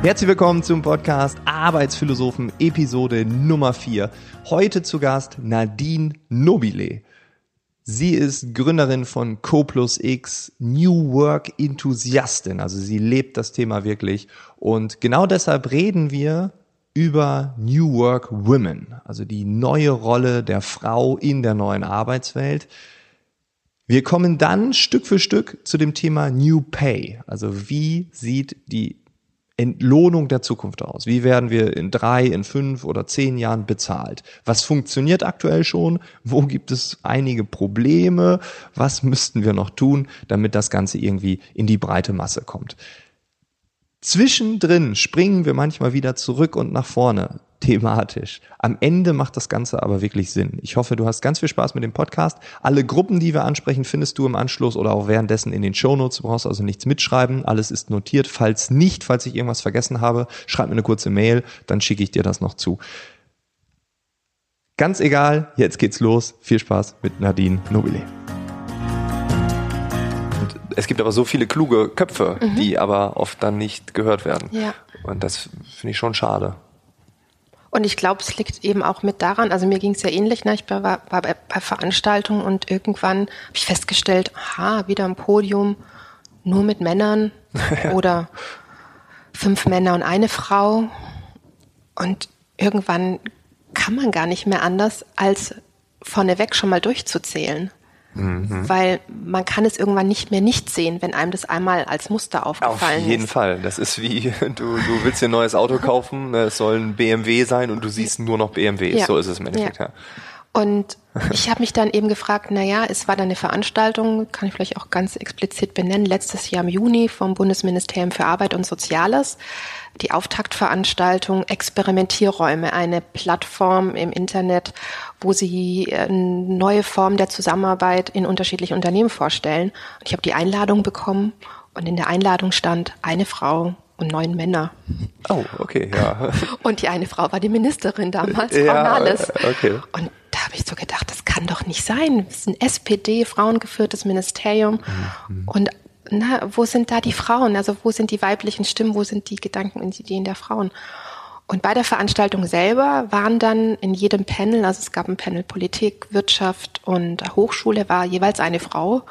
Herzlich willkommen zum Podcast Arbeitsphilosophen Episode Nummer 4. Heute zu Gast Nadine Nobile. Sie ist Gründerin von Co plus X, New Work Enthusiastin. Also sie lebt das Thema wirklich. Und genau deshalb reden wir über New Work Women, also die neue Rolle der Frau in der neuen Arbeitswelt. Wir kommen dann Stück für Stück zu dem Thema New Pay. Also wie sieht die Entlohnung der Zukunft aus? Wie werden wir in drei, in fünf oder zehn Jahren bezahlt? Was funktioniert aktuell schon? Wo gibt es einige Probleme? Was müssten wir noch tun, damit das Ganze irgendwie in die breite Masse kommt? Zwischendrin springen wir manchmal wieder zurück und nach vorne thematisch. Am Ende macht das Ganze aber wirklich Sinn. Ich hoffe, du hast ganz viel Spaß mit dem Podcast. Alle Gruppen, die wir ansprechen, findest du im Anschluss oder auch währenddessen in den Shownotes. Du brauchst also nichts mitschreiben. Alles ist notiert. Falls nicht, falls ich irgendwas vergessen habe, schreib mir eine kurze Mail, dann schicke ich dir das noch zu. Ganz egal, jetzt geht's los. Viel Spaß mit Nadine Nobile. Es gibt aber so viele kluge Köpfe, mhm. die aber oft dann nicht gehört werden. Ja. Und das finde ich schon schade. Und ich glaube, es liegt eben auch mit daran, also mir ging es ja ähnlich, ne? ich war, war bei, bei Veranstaltungen und irgendwann habe ich festgestellt, aha, wieder ein Podium, nur mit Männern oder fünf Männer und eine Frau. Und irgendwann kann man gar nicht mehr anders, als vorneweg schon mal durchzuzählen. Mhm. Weil man kann es irgendwann nicht mehr nicht sehen, wenn einem das einmal als Muster aufgefallen ist. Auf jeden ist. Fall. Das ist wie, du, du willst dir ein neues Auto kaufen, es soll ein BMW sein und du siehst nur noch BMW. Ja. So ist es im Endeffekt, ja. ja. Und ich habe mich dann eben gefragt, na ja, es war dann eine Veranstaltung, kann ich vielleicht auch ganz explizit benennen, letztes Jahr im Juni vom Bundesministerium für Arbeit und Soziales, die Auftaktveranstaltung Experimentierräume, eine Plattform im Internet, wo sie eine neue Form der Zusammenarbeit in unterschiedlichen Unternehmen vorstellen. Und ich habe die Einladung bekommen und in der Einladung stand eine Frau und neun Männer. Oh, okay, ja. Und die eine Frau war die Ministerin damals, Frau ja, Nahles. Okay. Und da habe ich so gedacht, das kann doch nicht sein. Es ist ein SPD, frauengeführtes Ministerium. Mhm. Und na, wo sind da die Frauen? Also wo sind die weiblichen Stimmen? Wo sind die Gedanken und Ideen der Frauen? Und bei der Veranstaltung selber waren dann in jedem Panel, also es gab ein Panel Politik, Wirtschaft und Hochschule, war jeweils eine Frau.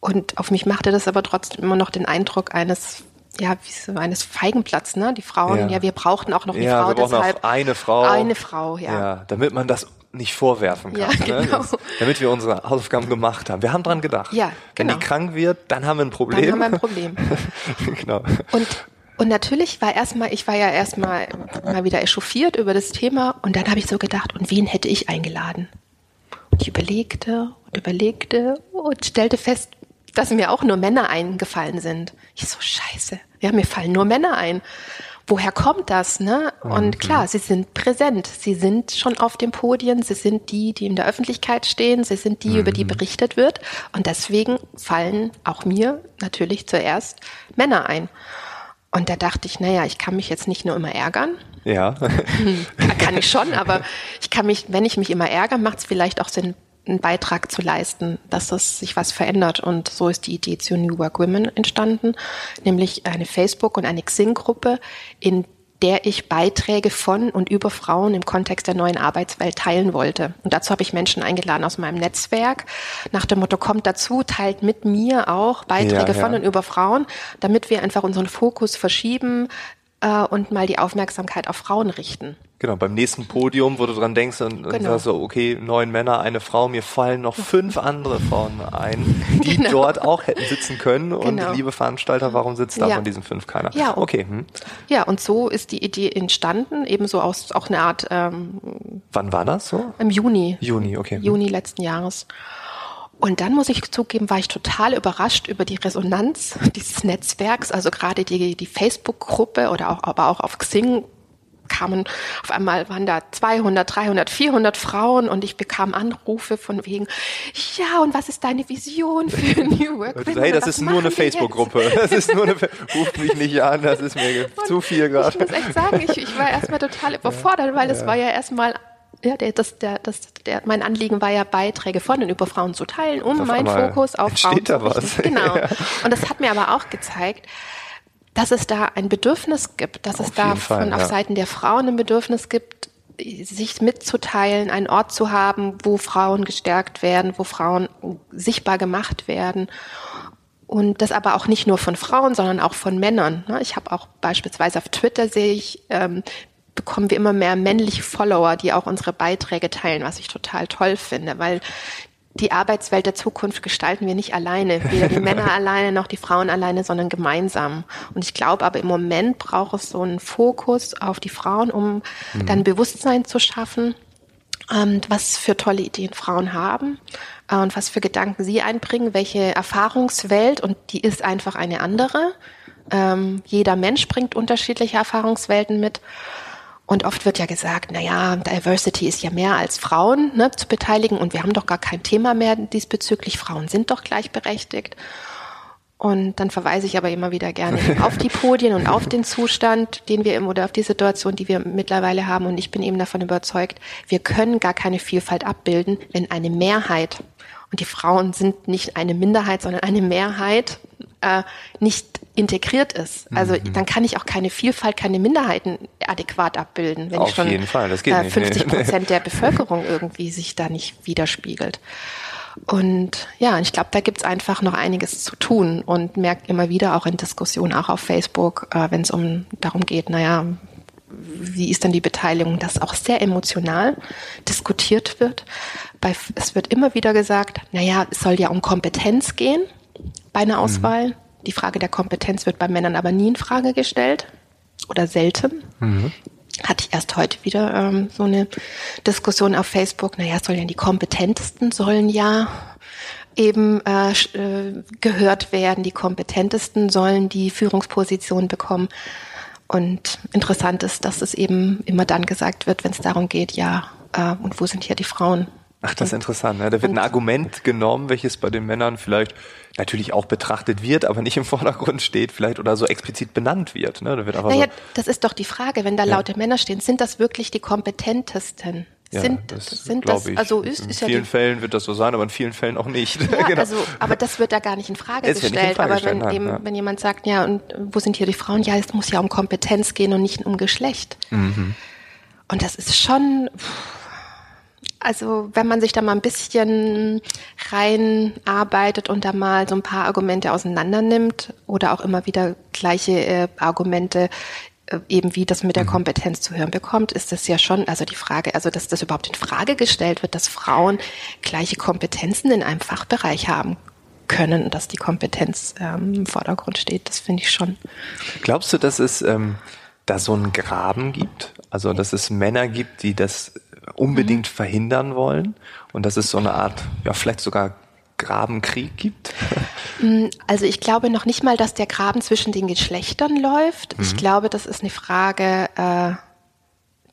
Und auf mich machte das aber trotzdem immer noch den Eindruck eines ja, wie so eines Feigenplatz, ne? Die Frauen, ja, ja wir brauchten auch noch eine ja, Frau, wir brauchen deshalb auch eine Frau. Eine Frau, ja. ja. Damit man das nicht vorwerfen kann. Ja, ne? genau. Ne? damit wir unsere Hausaufgaben gemacht haben. Wir haben dran gedacht. Ja, genau. Wenn die krank wird, dann haben wir ein Problem. Dann haben wir ein Problem. genau. Und und natürlich war erstmal, ich war ja erstmal mal wieder echauffiert über das Thema und dann habe ich so gedacht, und wen hätte ich eingeladen? Und ich überlegte und überlegte und stellte fest, dass mir auch nur Männer eingefallen sind. Ich so, scheiße, ja, mir fallen nur Männer ein. Woher kommt das, ne? Und mhm. klar, sie sind präsent. Sie sind schon auf dem Podien. Sie sind die, die in der Öffentlichkeit stehen. Sie sind die, mhm. über die mhm. berichtet wird. Und deswegen fallen auch mir natürlich zuerst Männer ein. Und da dachte ich, naja, ich kann mich jetzt nicht nur immer ärgern. Ja. kann ich schon, aber ich kann mich, wenn ich mich immer ärgere, macht es vielleicht auch Sinn, einen Beitrag zu leisten, dass das sich was verändert. Und so ist die Idee zu New Work Women entstanden, nämlich eine Facebook- und eine Xing-Gruppe, in der ich Beiträge von und über Frauen im Kontext der neuen Arbeitswelt teilen wollte. Und dazu habe ich Menschen eingeladen aus meinem Netzwerk, nach dem Motto, kommt dazu, teilt mit mir auch Beiträge ja, ja. von und über Frauen, damit wir einfach unseren Fokus verschieben, äh, und mal die Aufmerksamkeit auf Frauen richten. Genau, beim nächsten Podium, wo du dran denkst und, genau. und sagst so, okay, neun Männer, eine Frau, mir fallen noch fünf andere Frauen ein, die genau. dort auch hätten sitzen können. Und genau. liebe Veranstalter, warum sitzt da ja. von diesen fünf keiner? Ja, okay. Hm. Ja, und so ist die Idee entstanden, ebenso aus auch eine Art. Ähm, Wann war das so? Im Juni. Juni, okay. Hm. Juni letzten Jahres. Und dann muss ich zugeben, war ich total überrascht über die Resonanz dieses Netzwerks. Also gerade die, die Facebook-Gruppe oder auch, aber auch auf Xing kamen auf einmal waren da 200, 300, 400 Frauen und ich bekam Anrufe von wegen, ja, und was ist deine Vision für New Work? Hey, das ist nur eine Facebook-Gruppe. Das ist nur eine, ruf mich nicht an, das ist mir und zu viel gerade. Ich muss echt sagen, ich, ich war erstmal total überfordert, weil es ja. war ja erstmal ja, der, das, der, das, der, mein Anliegen war ja, Beiträge von und über Frauen zu teilen, um meinen Fokus auf Frauen zu richten. Genau. Ja. Und das hat mir aber auch gezeigt, dass es da ein Bedürfnis gibt, dass auf es da Fall, von ja. auf Seiten der Frauen ein Bedürfnis gibt, sich mitzuteilen, einen Ort zu haben, wo Frauen gestärkt werden, wo Frauen sichtbar gemacht werden. Und das aber auch nicht nur von Frauen, sondern auch von Männern. Ne? Ich habe auch beispielsweise auf Twitter sehe ich, ähm, bekommen wir immer mehr männliche Follower, die auch unsere Beiträge teilen, was ich total toll finde, weil die Arbeitswelt der Zukunft gestalten wir nicht alleine, weder die Männer alleine noch die Frauen alleine, sondern gemeinsam. Und ich glaube aber im Moment braucht es so einen Fokus auf die Frauen, um mhm. dann Bewusstsein zu schaffen, ähm, was für tolle Ideen Frauen haben äh, und was für Gedanken sie einbringen, welche Erfahrungswelt, und die ist einfach eine andere. Ähm, jeder Mensch bringt unterschiedliche Erfahrungswelten mit. Und oft wird ja gesagt, na ja, Diversity ist ja mehr als Frauen ne, zu beteiligen und wir haben doch gar kein Thema mehr diesbezüglich. Frauen sind doch gleichberechtigt. Und dann verweise ich aber immer wieder gerne auf die Podien und auf den Zustand, den wir im, oder auf die Situation, die wir mittlerweile haben. Und ich bin eben davon überzeugt, wir können gar keine Vielfalt abbilden, wenn eine Mehrheit, und die Frauen sind nicht eine Minderheit, sondern eine Mehrheit, äh, nicht integriert ist. Also mhm. dann kann ich auch keine Vielfalt, keine Minderheiten adäquat abbilden, wenn Auf schon jeden Fall, das geht äh, 50 Prozent der Bevölkerung irgendwie sich da nicht widerspiegelt. Und ja, ich glaube, da gibt's einfach noch einiges zu tun und merkt immer wieder auch in Diskussionen, auch auf Facebook, äh, wenn es um darum geht, naja, wie ist dann die Beteiligung, dass auch sehr emotional diskutiert wird. Bei, es wird immer wieder gesagt, naja, es soll ja um Kompetenz gehen bei einer mhm. Auswahl. Mhm. Die Frage der Kompetenz wird bei Männern aber nie in Frage gestellt oder selten. Mhm. Hatte ich erst heute wieder ähm, so eine Diskussion auf Facebook. Naja, sollen ja die kompetentesten sollen ja eben äh, äh, gehört werden. Die kompetentesten sollen die Führungsposition bekommen. Und interessant ist, dass es eben immer dann gesagt wird, wenn es darum geht, ja, äh, und wo sind hier die Frauen? Ach, das ist interessant. Ne? Da wird ein Argument genommen, welches bei den Männern vielleicht natürlich auch betrachtet wird, aber nicht im Vordergrund steht, vielleicht oder so explizit benannt wird. Ne? Da wird aber naja, so das ist doch die Frage, wenn da ja. laute Männer stehen, sind das wirklich die kompetentesten? Ja, sind das, sind das, ich. also ist, in ist vielen ja Fällen wird das so sein, aber in vielen Fällen auch nicht. Ja, genau. also, aber das wird da gar nicht in Frage es gestellt. In Frage aber wenn, eben, ja. wenn jemand sagt, ja, und wo sind hier die Frauen? Ja, es muss ja um Kompetenz gehen und nicht um Geschlecht. Mhm. Und das ist schon, also wenn man sich da mal ein bisschen reinarbeitet und da mal so ein paar Argumente auseinander nimmt oder auch immer wieder gleiche äh, Argumente äh, eben wie das mit der mhm. Kompetenz zu hören bekommt, ist das ja schon, also die Frage, also dass das überhaupt in Frage gestellt wird, dass Frauen gleiche Kompetenzen in einem Fachbereich haben können und dass die Kompetenz ähm, im Vordergrund steht, das finde ich schon. Glaubst du, dass es ähm, da so einen Graben gibt? Also dass es Männer gibt, die das unbedingt mhm. verhindern wollen und dass es so eine Art, ja vielleicht sogar Grabenkrieg gibt? Mm, also ich glaube noch nicht mal, dass der Graben zwischen den Geschlechtern läuft. Mhm. Ich glaube, das ist eine Frage äh,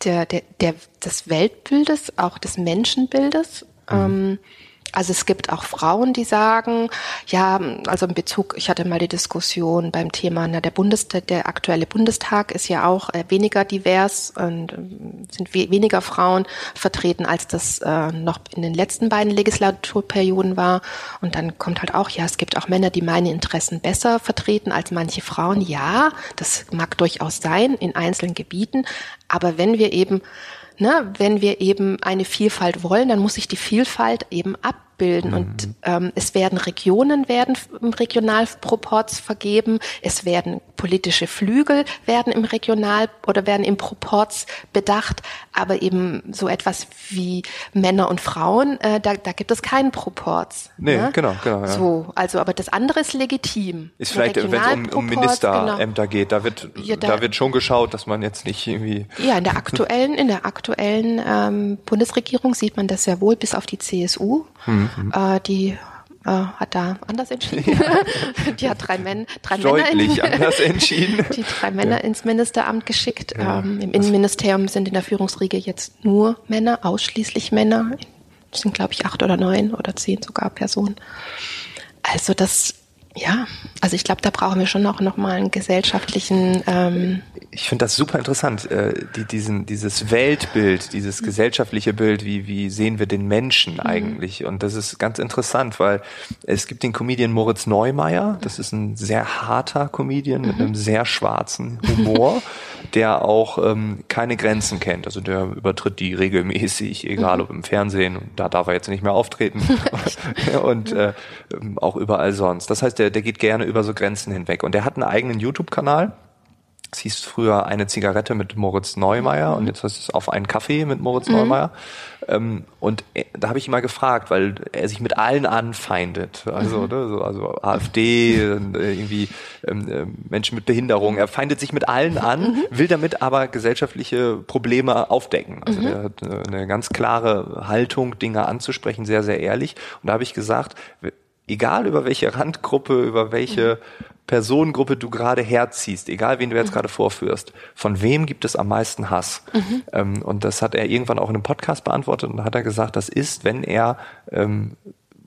der, der, der, des Weltbildes, auch des Menschenbildes. Mhm. Ähm, also es gibt auch Frauen, die sagen, ja, also in Bezug, ich hatte mal die Diskussion beim Thema, na, der Bundestag, der aktuelle Bundestag ist ja auch äh, weniger divers und äh, sind we weniger Frauen vertreten, als das äh, noch in den letzten beiden Legislaturperioden war. Und dann kommt halt auch, ja, es gibt auch Männer, die meine Interessen besser vertreten als manche Frauen. Ja, das mag durchaus sein in einzelnen Gebieten. Aber wenn wir eben ne, wenn wir eben eine Vielfalt wollen, dann muss sich die Vielfalt eben abbilden. Mhm. Und ähm, es werden Regionen werden im Regionalproports vergeben, es werden politische Flügel werden im Regional oder werden im Proports bedacht, aber eben so etwas wie Männer und Frauen, äh, da, da gibt es keinen Proports. Nee, ne? genau, genau. Ja. So, also aber das andere ist legitim. Ist vielleicht, wenn es um, um Ministerämter genau. geht, da wird ja, da, da, wird schon geschaut, dass man jetzt nicht irgendwie. Ja, in der aktuellen, in der aktuellen ähm, Bundesregierung sieht man das sehr wohl, bis auf die CSU, mhm. äh, die äh, hat da anders entschieden. Ja. die hat drei, Män drei Deutlich Männer in, anders entschieden. die drei Männer ja. ins Ministeramt geschickt. Ja. Ähm, Im Innenministerium sind in der Führungsriege jetzt nur Männer, ausschließlich Männer. Das sind, glaube ich, acht oder neun oder zehn sogar Personen. Also das Ja, also ich glaube, da brauchen wir schon noch, noch mal einen gesellschaftlichen. Ähm ich finde das super interessant, äh, die, diesen, dieses Weltbild, dieses gesellschaftliche Bild, wie, wie sehen wir den Menschen mhm. eigentlich? Und das ist ganz interessant, weil es gibt den Comedian Moritz Neumeier, das ist ein sehr harter Comedian mit einem sehr schwarzen Humor, der auch ähm, keine Grenzen kennt. Also der übertritt die regelmäßig, egal ob im Fernsehen, da darf er jetzt nicht mehr auftreten und äh, auch überall sonst. Das heißt, der, der geht gerne über so Grenzen hinweg. Und der hat einen eigenen YouTube-Kanal. Es hieß früher eine Zigarette mit Moritz Neumeier und jetzt heißt es auf einen Kaffee mit Moritz mhm. Neumeier. Ähm, und da habe ich ihn mal gefragt, weil er sich mit allen anfeindet. Also, mhm. ne, so, also AfD, äh, irgendwie ähm, äh, Menschen mit Behinderung. Er feindet sich mit allen an, mhm. will damit aber gesellschaftliche Probleme aufdecken. Also mhm. er hat äh, eine ganz klare Haltung, Dinge anzusprechen, sehr, sehr ehrlich. Und da habe ich gesagt, egal über welche Randgruppe, über welche Personengruppe du gerade herziehst, egal wen du jetzt mhm. gerade vorführst, von wem gibt es am meisten Hass? Mhm. Ähm, und das hat er irgendwann auch in einem Podcast beantwortet und hat er gesagt, das ist, wenn er ähm,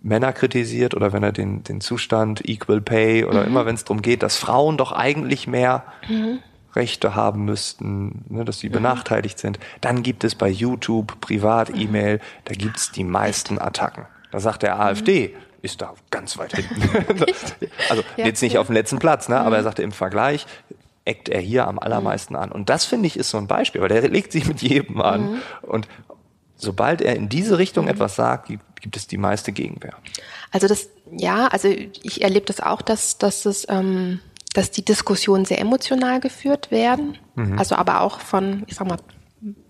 Männer kritisiert oder wenn er den, den Zustand Equal Pay oder mhm. immer wenn es darum geht, dass Frauen doch eigentlich mehr mhm. Rechte haben müssten, ne, dass sie mhm. benachteiligt sind, dann gibt es bei YouTube, Privat-E-Mail, da gibt's die meisten Attacken. Da sagt der AfD, ist da ganz weit hinten. also ja, jetzt nicht ja. auf dem letzten Platz, ne? Mhm. aber er mhm. sagte im Vergleich eckt er hier am allermeisten an. Und das finde ich ist so ein Beispiel, weil der legt sich mit jedem an. Mhm. Und sobald er in diese Richtung mhm. etwas sagt, gibt, es die meiste Gegenwehr. Also das, ja, also ich erlebe das auch, dass, dass es, ähm, dass die Diskussionen sehr emotional geführt werden. Mhm. Also aber auch von, ich sag mal,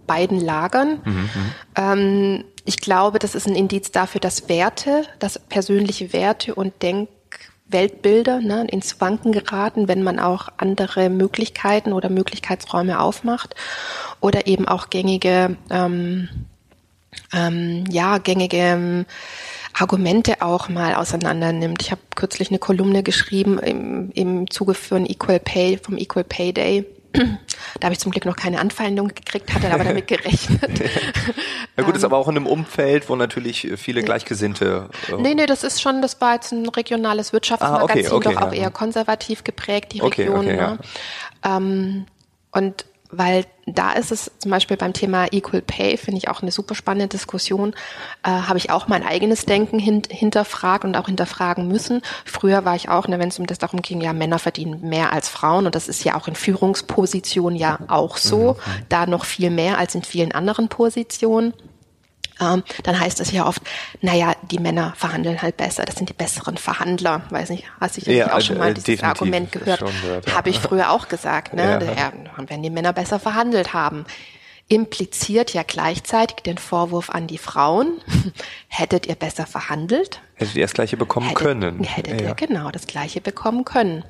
beiden Lagern. Mhm, mhm. ähm, ich glaube, das ist ein Indiz dafür, dass Werte, dass persönliche Werte und Denkweltbilder ne, ins Wanken geraten, wenn man auch andere Möglichkeiten oder Möglichkeitsräume aufmacht oder eben auch gängige, ähm, ähm, ja, gängige ähm, Argumente auch mal auseinander nimmt. Ich habe kürzlich eine Kolumne geschrieben im, im Zuge für Equal Pay, vom Equal Pay Day da habe ich zum Glück noch keine Anfeindung gekriegt, hatte aber damit gerechnet. ja gut, ist aber auch in einem Umfeld, wo natürlich viele Gleichgesinnte. Äh nee, nee, das ist schon, das war jetzt ein regionales Wirtschaftsmagazin, ah, okay, okay, doch auch ja. eher konservativ geprägt, die Region. Okay, ne? ja. ähm, und weil da ist es zum Beispiel beim Thema Equal Pay, finde ich auch eine super spannende Diskussion, äh, habe ich auch mein eigenes Denken hin, hinterfragt und auch hinterfragen müssen. Früher war ich auch, ne, wenn es um das darum ging, ja, Männer verdienen mehr als Frauen und das ist ja auch in Führungspositionen ja auch so, mhm. da noch viel mehr als in vielen anderen Positionen ähm, dann heißt es ja oft, naja, die Männer verhandeln halt besser, das sind die besseren Verhandler. Weiß nicht, hast du ja, auch schon mal dieses Argument gehört? gehört ja. Habe ich früher auch gesagt, ne? Ja. Daher, wenn die Männer besser verhandelt haben. Impliziert ja gleichzeitig den Vorwurf an die Frauen, hättet ihr besser verhandelt? Hättet ihr das Gleiche bekommen hättet, können. Hättet ja. ihr genau das Gleiche bekommen können.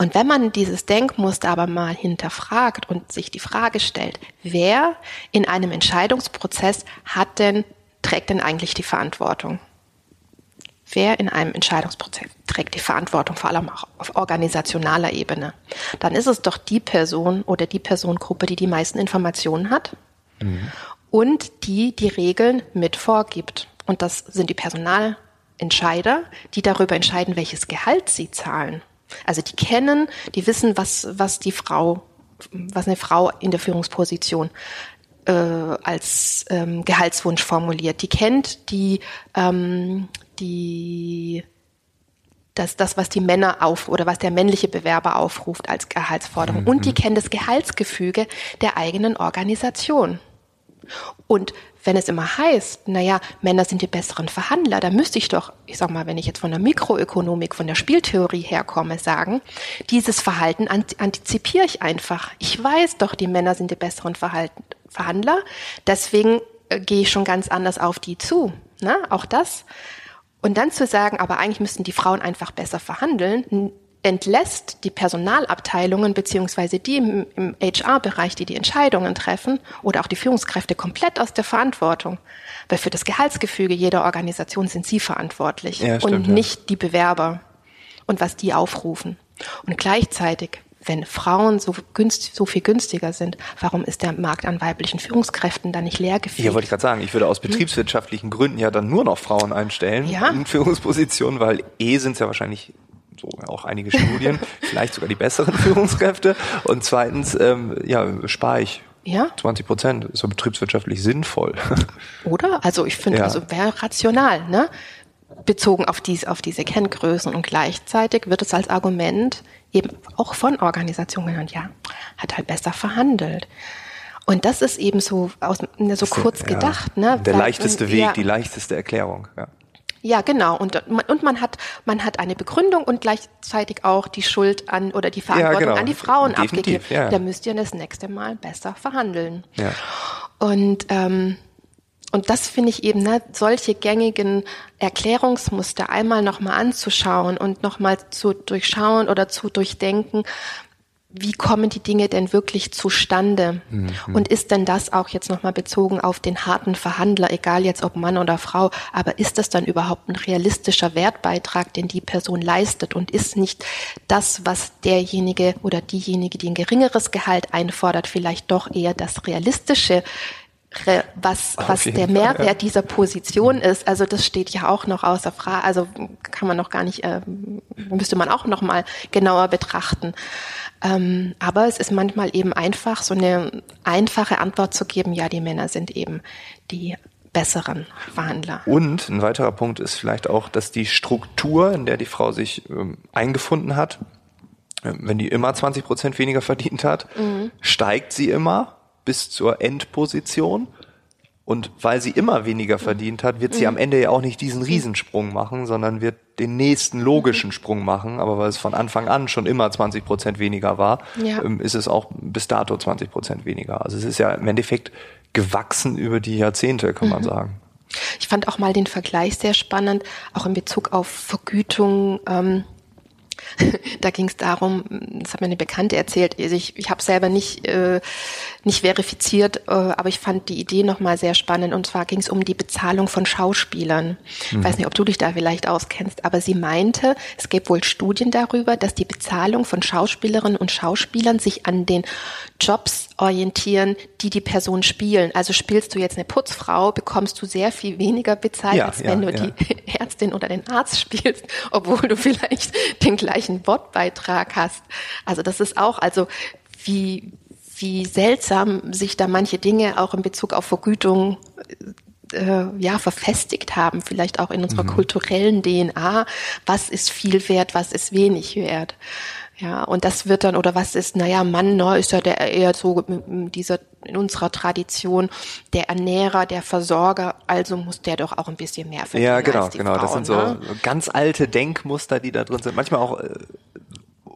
Und wenn man dieses Denkmuster aber mal hinterfragt und sich die Frage stellt, wer in einem Entscheidungsprozess hat denn, trägt denn eigentlich die Verantwortung? Wer in einem Entscheidungsprozess trägt die Verantwortung, vor allem auch auf organisationaler Ebene? Dann ist es doch die Person oder die Personengruppe, die die meisten Informationen hat mhm. und die die Regeln mit vorgibt. Und das sind die Personalentscheider, die darüber entscheiden, welches Gehalt sie zahlen. Also die kennen, die wissen, was, was die Frau, was eine Frau in der Führungsposition äh, als ähm, Gehaltswunsch formuliert. Die kennt die, ähm, die das, das, was die Männer auf oder was der männliche Bewerber aufruft als Gehaltsforderung. Mhm. Und die kennen das Gehaltsgefüge der eigenen Organisation. Und wenn es immer heißt, naja, Männer sind die besseren Verhandler, dann müsste ich doch, ich sag mal, wenn ich jetzt von der Mikroökonomik, von der Spieltheorie herkomme, sagen, dieses Verhalten antizipiere ich einfach. Ich weiß doch, die Männer sind die besseren Verhalten, Verhandler, deswegen äh, gehe ich schon ganz anders auf die zu. Ne? Auch das. Und dann zu sagen, aber eigentlich müssten die Frauen einfach besser verhandeln, entlässt die Personalabteilungen beziehungsweise die im, im HR-Bereich, die die Entscheidungen treffen oder auch die Führungskräfte komplett aus der Verantwortung. Weil für das Gehaltsgefüge jeder Organisation sind sie verantwortlich ja, stimmt, und ja. nicht die Bewerber und was die aufrufen. Und gleichzeitig, wenn Frauen so, günst, so viel günstiger sind, warum ist der Markt an weiblichen Führungskräften dann nicht leer gefegt? Ja, wollte ich gerade sagen, ich würde aus hm? betriebswirtschaftlichen Gründen ja dann nur noch Frauen einstellen ja. in Führungspositionen, weil eh sind es ja wahrscheinlich so auch einige Studien, vielleicht sogar die besseren Führungskräfte. Und zweitens, ähm, ja, spare ich ja? 20 Prozent ist so betriebswirtschaftlich sinnvoll. Oder? Also ich finde, ja. also wäre rational, ne? Bezogen auf, dies, auf diese Kenngrößen und gleichzeitig wird es als Argument eben auch von Organisationen genannt, ja, hat halt besser verhandelt. Und das ist eben so, aus, ne, so kurz der, gedacht. Ja, ne? Der leichteste Weg, ja, die leichteste Erklärung. Ja. Ja, genau. Und, und man hat, man hat eine Begründung und gleichzeitig auch die Schuld an oder die Verantwortung ja, genau. an die Frauen Definitiv, abgegeben. Ja. Da müsst ihr das nächste Mal besser verhandeln. Ja. Und, ähm, und das finde ich eben, ne, solche gängigen Erklärungsmuster einmal nochmal anzuschauen und nochmal zu durchschauen oder zu durchdenken, wie kommen die Dinge denn wirklich zustande? Mhm. Und ist denn das auch jetzt nochmal bezogen auf den harten Verhandler, egal jetzt ob Mann oder Frau, aber ist das dann überhaupt ein realistischer Wertbeitrag, den die Person leistet und ist nicht das, was derjenige oder diejenige, die ein geringeres Gehalt einfordert, vielleicht doch eher das realistische was, was der Mehrwert ja. dieser Position ist. Also das steht ja auch noch außer Frage. Also kann man noch gar nicht, äh, müsste man auch noch mal genauer betrachten. Ähm, aber es ist manchmal eben einfach, so eine einfache Antwort zu geben, ja, die Männer sind eben die besseren Verhandler. Und ein weiterer Punkt ist vielleicht auch, dass die Struktur, in der die Frau sich ähm, eingefunden hat, äh, wenn die immer 20 Prozent weniger verdient hat, mhm. steigt sie immer bis zur Endposition und weil sie immer weniger verdient hat, wird sie am Ende ja auch nicht diesen Riesensprung machen, sondern wird den nächsten logischen Sprung machen. Aber weil es von Anfang an schon immer 20 Prozent weniger war, ja. Ähm, ist es auch bis dato 20 Prozent weniger. Also es ist ja im Endeffekt gewachsen über die Jahrzehnte, kann man mhm. sagen. Ich fand auch mal den Vergleich sehr spannend, auch in Bezug auf Vergütung. Ähm da ging es darum, das hat mir eine Bekannte erzählt, ich, ich habe selber nicht, äh, nicht verifiziert, äh, aber ich fand die Idee nochmal sehr spannend und zwar ging es um die Bezahlung von Schauspielern. Ich mhm. weiß nicht, ob du dich da vielleicht auskennst, aber sie meinte, es gäbe wohl Studien darüber, dass die Bezahlung von Schauspielerinnen und Schauspielern sich an den Jobs orientieren, die die Person spielen. Also spielst du jetzt eine Putzfrau, bekommst du sehr viel weniger bezahlt, ja, als wenn ja, du ja. die Ärztin oder den Arzt spielst, obwohl du vielleicht den gleichen Wortbeitrag hast. Also das ist auch, also wie, wie seltsam sich da manche Dinge auch in Bezug auf Vergütung äh, ja verfestigt haben, vielleicht auch in unserer mhm. kulturellen DNA. Was ist viel wert, was ist wenig wert? Ja, und das wird dann, oder was ist, naja, Mann, ne, ist ja der eher so dieser in unserer Tradition der Ernährer, der Versorger, also muss der doch auch ein bisschen mehr verdienen. Ja, genau, genau. Frauen, das sind so ne? ganz alte Denkmuster, die da drin sind. Manchmal auch äh,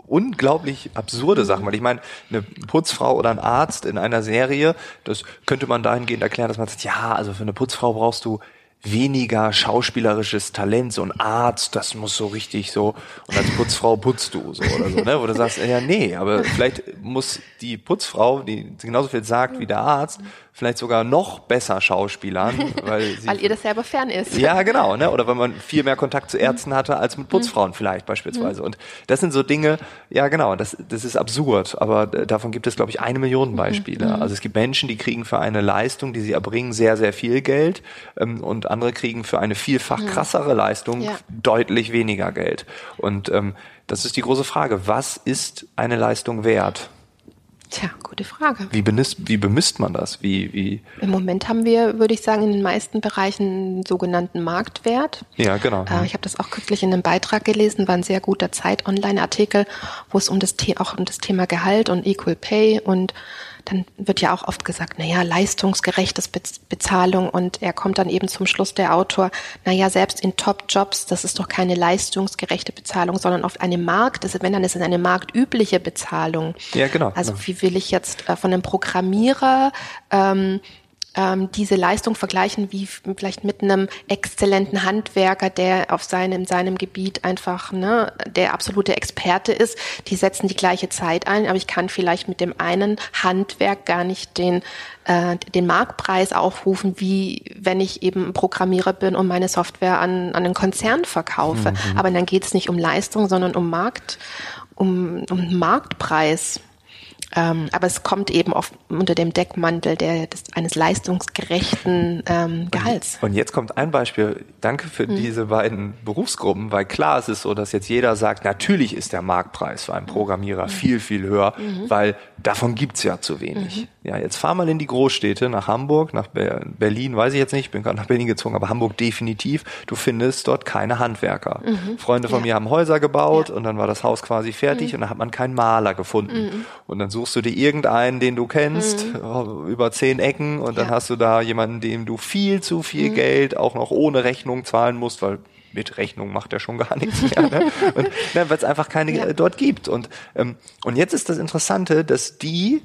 unglaublich absurde. Sachen, weil ich meine, eine Putzfrau oder ein Arzt in einer Serie, das könnte man dahingehend erklären, dass man sagt, ja, also für eine Putzfrau brauchst du weniger schauspielerisches Talent, so ein Arzt, das muss so richtig so, und als Putzfrau putzt du so oder so, ne? Wo du sagst, ja, nee, aber vielleicht muss die Putzfrau, die genauso viel sagt wie der Arzt, vielleicht sogar noch besser Schauspielern, weil, sie, weil ihr das selber fern ist. Ja, genau, ne? Oder wenn man viel mehr Kontakt zu Ärzten hatte als mit Putzfrauen mhm. vielleicht beispielsweise. Und das sind so Dinge, ja genau, das, das ist absurd, aber davon gibt es, glaube ich, eine Million mhm. Beispiele. Mhm. Also es gibt Menschen, die kriegen für eine Leistung, die sie erbringen, sehr, sehr viel Geld ähm, und andere kriegen für eine vielfach mhm. krassere Leistung ja. deutlich weniger Geld. Und ähm, das ist die große Frage. Was ist eine Leistung wert? Tja, gute Frage. Wie, bemisst, wie bemisst man das? Wie, wie? Im Moment haben wir, würde ich sagen, in den meisten Bereichen einen sogenannten Marktwert. Ja, genau. Äh, ich habe das auch kürzlich in einem Beitrag gelesen, war ein sehr guter Zeit-Online-Artikel, wo es um das, auch um das Thema Gehalt und Equal Pay und dann wird ja auch oft gesagt, naja, leistungsgerechtes Bezahlung und er kommt dann eben zum Schluss der Autor, naja, selbst in Top-Jobs, das ist doch keine leistungsgerechte Bezahlung, sondern oft eine Markt, wenn dann ist es eine marktübliche Bezahlung. Ja, genau. Also genau. wie will ich jetzt äh, von einem Programmierer ähm, ähm, diese Leistung vergleichen wie vielleicht mit einem exzellenten Handwerker, der auf seinem, in seinem Gebiet einfach ne, der absolute Experte ist. Die setzen die gleiche Zeit ein, aber ich kann vielleicht mit dem einen Handwerk gar nicht den äh, den Marktpreis aufrufen, wie wenn ich eben Programmierer bin und meine Software an, an einen Konzern verkaufe. Mhm. Aber dann geht es nicht um Leistung, sondern um Markt, um, um Marktpreis. Ähm, aber es kommt eben oft unter dem Deckmantel der, des, eines leistungsgerechten ähm, Gehalts. Und, und, jetzt kommt ein Beispiel. Danke für mhm. diese beiden Berufsgruppen, weil klar ist es so, dass jetzt jeder sagt, natürlich ist der Marktpreis für einen Programmierer mhm. viel, viel höher, mhm. weil davon gibt's ja zu wenig. Mhm. Ja, jetzt fahr mal in die Großstädte, nach Hamburg, nach Berlin, weiß ich jetzt nicht, ich bin gerade nach Berlin gezogen, aber Hamburg definitiv. Du findest dort keine Handwerker. Mhm. Freunde von ja. mir haben Häuser gebaut ja. und dann war das Haus quasi fertig mhm. und dann hat man keinen Maler gefunden. Und dann suchst du dir irgendeinen, den du kennst, mhm. über zehn Ecken und dann ja. hast du da jemanden, dem du viel zu viel mhm. Geld auch noch ohne Rechnung zahlen musst, weil mit Rechnung macht er schon gar nichts mehr. Ne? Und ne, weil es einfach keine ja. dort gibt. Und, ähm, und jetzt ist das Interessante, dass die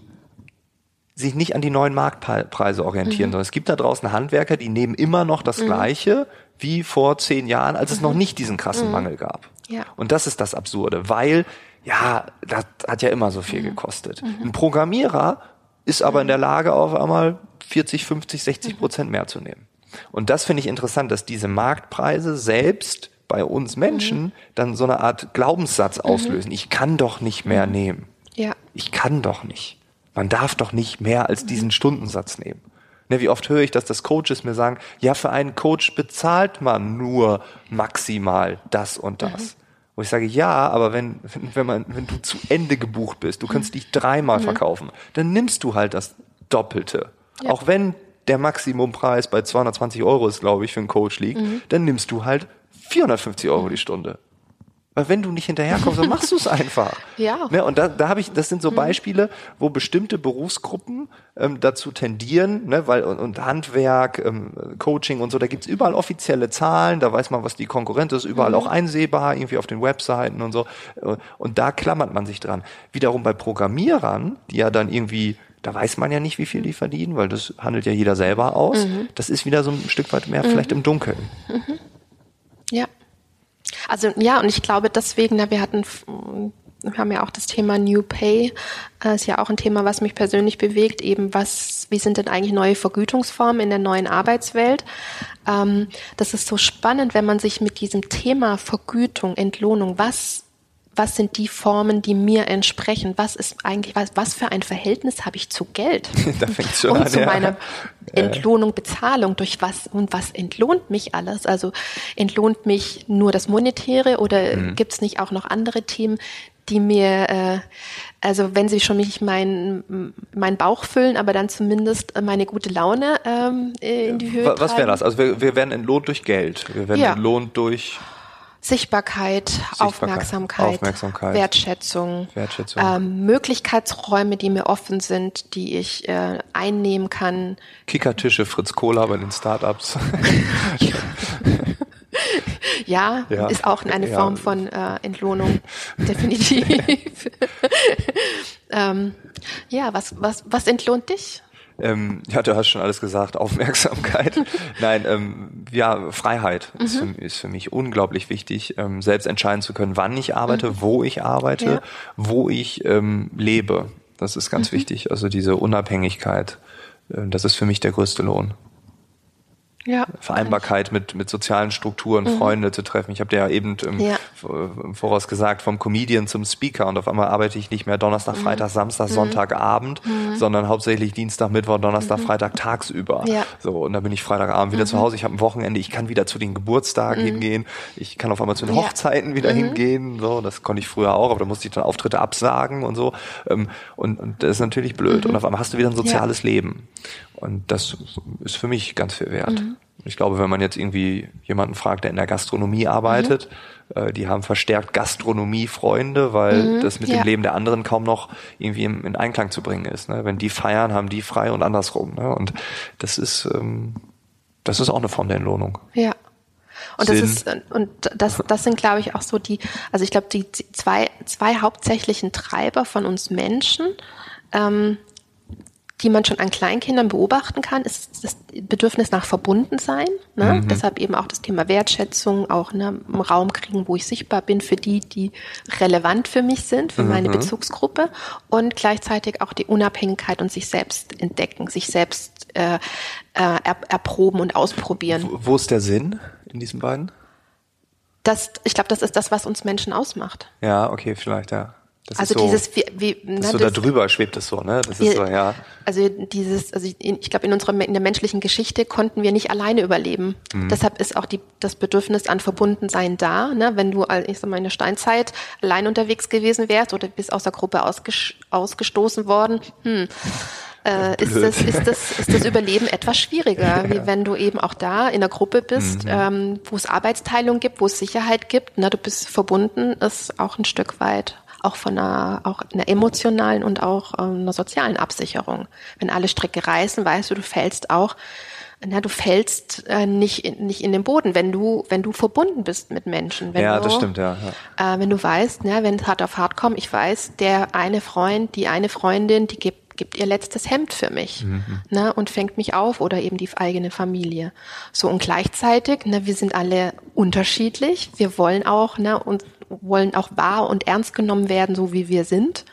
sich nicht an die neuen Marktpreise orientieren, mhm. sondern es gibt da draußen Handwerker, die nehmen immer noch das mhm. Gleiche wie vor zehn Jahren, als es noch mhm. nicht diesen krassen mhm. Mangel gab. Ja. Und das ist das Absurde, weil ja, das hat ja immer so viel mhm. gekostet. Mhm. Ein Programmierer ist aber in der Lage, auf einmal 40, 50, 60 Prozent mehr zu nehmen. Und das finde ich interessant, dass diese Marktpreise selbst bei uns Menschen mhm. dann so eine Art Glaubenssatz mhm. auslösen. Ich kann doch nicht mehr mhm. nehmen. Ja. Ich kann doch nicht. Man darf doch nicht mehr als diesen Stundensatz nehmen. Ne, wie oft höre ich, dass das Coaches mir sagen, ja, für einen Coach bezahlt man nur maximal das und das. Mhm. Wo ich sage, ja, aber wenn, wenn, man, wenn du zu Ende gebucht bist, du kannst dich dreimal mhm. verkaufen, dann nimmst du halt das Doppelte. Ja. Auch wenn der Maximumpreis bei 220 Euro ist, glaube ich, für einen Coach liegt, mhm. dann nimmst du halt 450 Euro die Stunde. Weil wenn du nicht hinterherkommst, dann machst du es einfach. Ja. Ne? Und da, da habe ich, das sind so mhm. Beispiele, wo bestimmte Berufsgruppen ähm, dazu tendieren, ne? weil und, und Handwerk, ähm, Coaching und so, da gibt's überall offizielle Zahlen, da weiß man, was die Konkurrenz ist, überall mhm. auch einsehbar, irgendwie auf den Webseiten und so. Und da klammert man sich dran. Wiederum bei Programmierern, die ja dann irgendwie da weiß man ja nicht, wie viel die verdienen, weil das handelt ja jeder selber aus. Mhm. Das ist wieder so ein Stück weit mehr mhm. vielleicht im Dunkeln. Mhm. Also ja, und ich glaube deswegen, na, wir hatten, wir haben ja auch das Thema New Pay, äh, ist ja auch ein Thema, was mich persönlich bewegt, eben was, wie sind denn eigentlich neue Vergütungsformen in der neuen Arbeitswelt? Ähm, das ist so spannend, wenn man sich mit diesem Thema Vergütung, Entlohnung, was was sind die Formen, die mir entsprechen? Was ist eigentlich, was, was für ein Verhältnis habe ich zu Geld? da fängt schon und an, zu ja. meiner Entlohnung, Bezahlung, durch was und was entlohnt mich alles? Also entlohnt mich nur das Monetäre oder mhm. gibt es nicht auch noch andere Themen, die mir, äh, also wenn sie schon mich meinen mein Bauch füllen, aber dann zumindest meine gute Laune ähm, in die Höhe Was wäre das? Also wir, wir werden entlohnt durch Geld, wir werden ja. entlohnt durch Sichtbarkeit, Sichtbarkeit Aufmerksamkeit, Aufmerksamkeit, Wertschätzung, Wertschätzung. Ähm, Möglichkeitsräume, die mir offen sind, die ich äh, einnehmen kann. Kickertische, Fritz Kohler bei den Startups. ja, ja, ist auch eine ja. Form von äh, Entlohnung, definitiv. ähm, ja, was, was, was entlohnt dich? Ähm, ja, du hast schon alles gesagt, Aufmerksamkeit. Nein, ähm, ja, Freiheit mhm. ist, für, ist, für, mich unglaublich wichtig, ähm, selbst entscheiden zu können, wann ich arbeite, mhm. wo ich arbeite, ja. wo ich ähm, lebe. Das ist ganz mhm. wichtig. Also diese Unabhängigkeit, äh, das ist für mich der größte Lohn ja, Vereinbarkeit mit, mit sozialen Strukturen, mhm. Freunde zu treffen. Ich habe dir ja eben im, ja. im, Voraus gesagt, vom Comedian zum Speaker und auf einmal arbeite ich nicht mehr Donnerstag, mhm. Freitag, Samstag, mhm. Sonntagabend, mhm. sondern hauptsächlich Dienstag, Mittwoch, Donnerstag, mhm. Freitag tagsüber. Ja. So, und dann bin ich Freitagabend wieder zu mhm. Hause. Ich habe ein Wochenende, ich kann wieder zu den Geburtstagen hingehen, ich kann auf einmal zu den Hochzeiten wieder hingehen. So, das konnte ich früher auch, aber da musste ich dann Auftritte absagen und so. Ähm, und, und das ist natürlich blöd. Und auf einmal hast du wieder ein soziales Leben. Und das ist für mich ganz viel wert. Mhm. Ich glaube, wenn man jetzt irgendwie jemanden fragt, der in der Gastronomie arbeitet, mhm. äh, die haben verstärkt Gastronomie-Freunde, weil mhm. das mit ja. dem Leben der anderen kaum noch irgendwie in, in Einklang zu bringen ist. Ne? Wenn die feiern, haben die frei und andersrum. Ne? Und das ist, ähm, das ist auch eine Form der Entlohnung. Ja. Und Sinn. das ist und das das sind glaube ich auch so die also ich glaube die zwei zwei hauptsächlichen Treiber von uns Menschen ähm, die man schon an Kleinkindern beobachten kann, ist das Bedürfnis nach Verbundensein. Ne? Mhm. Deshalb eben auch das Thema Wertschätzung, auch ne, einen Raum kriegen, wo ich sichtbar bin für die, die relevant für mich sind, für mhm. meine Bezugsgruppe und gleichzeitig auch die Unabhängigkeit und sich selbst entdecken, sich selbst äh, äh, er, erproben und ausprobieren. Wo, wo ist der Sinn in diesen beiden? Das, ich glaube, das ist das, was uns Menschen ausmacht. Ja, okay, vielleicht, ja. Das also so, dieses wie, wie na, so das, da drüber schwebt es so, ne? Das ist so, ja. Also dieses, also ich, ich glaube in unserer in der menschlichen Geschichte konnten wir nicht alleine überleben. Mhm. Deshalb ist auch die das Bedürfnis an Verbundensein da. Ne? Wenn du, ich sag mal in der Steinzeit allein unterwegs gewesen wärst oder bist aus der Gruppe ausges, ausgestoßen worden, hm, äh, ist, das, ist, das, ist das Überleben etwas schwieriger, ja. wie wenn du eben auch da in der Gruppe bist, mhm. ähm, wo es Arbeitsteilung gibt, wo es Sicherheit gibt. Ne? Du bist verbunden, ist auch ein Stück weit auch von einer, auch einer emotionalen und auch ähm, einer sozialen Absicherung. Wenn alle Stricke reißen, weißt du, du fällst auch, na, du fällst äh, nicht, in, nicht in den Boden, wenn du, wenn du verbunden bist mit Menschen. Wenn ja, du, das stimmt, ja. ja. Äh, wenn du weißt, ne, wenn es hart auf hart kommt, ich weiß, der eine Freund, die eine Freundin, die gibt gibt ihr letztes Hemd für mich mhm. ne, und fängt mich auf oder eben die eigene Familie. So und gleichzeitig, ne, wir sind alle unterschiedlich. Wir wollen auch ne, und wollen auch wahr und ernst genommen werden, so wie wir sind.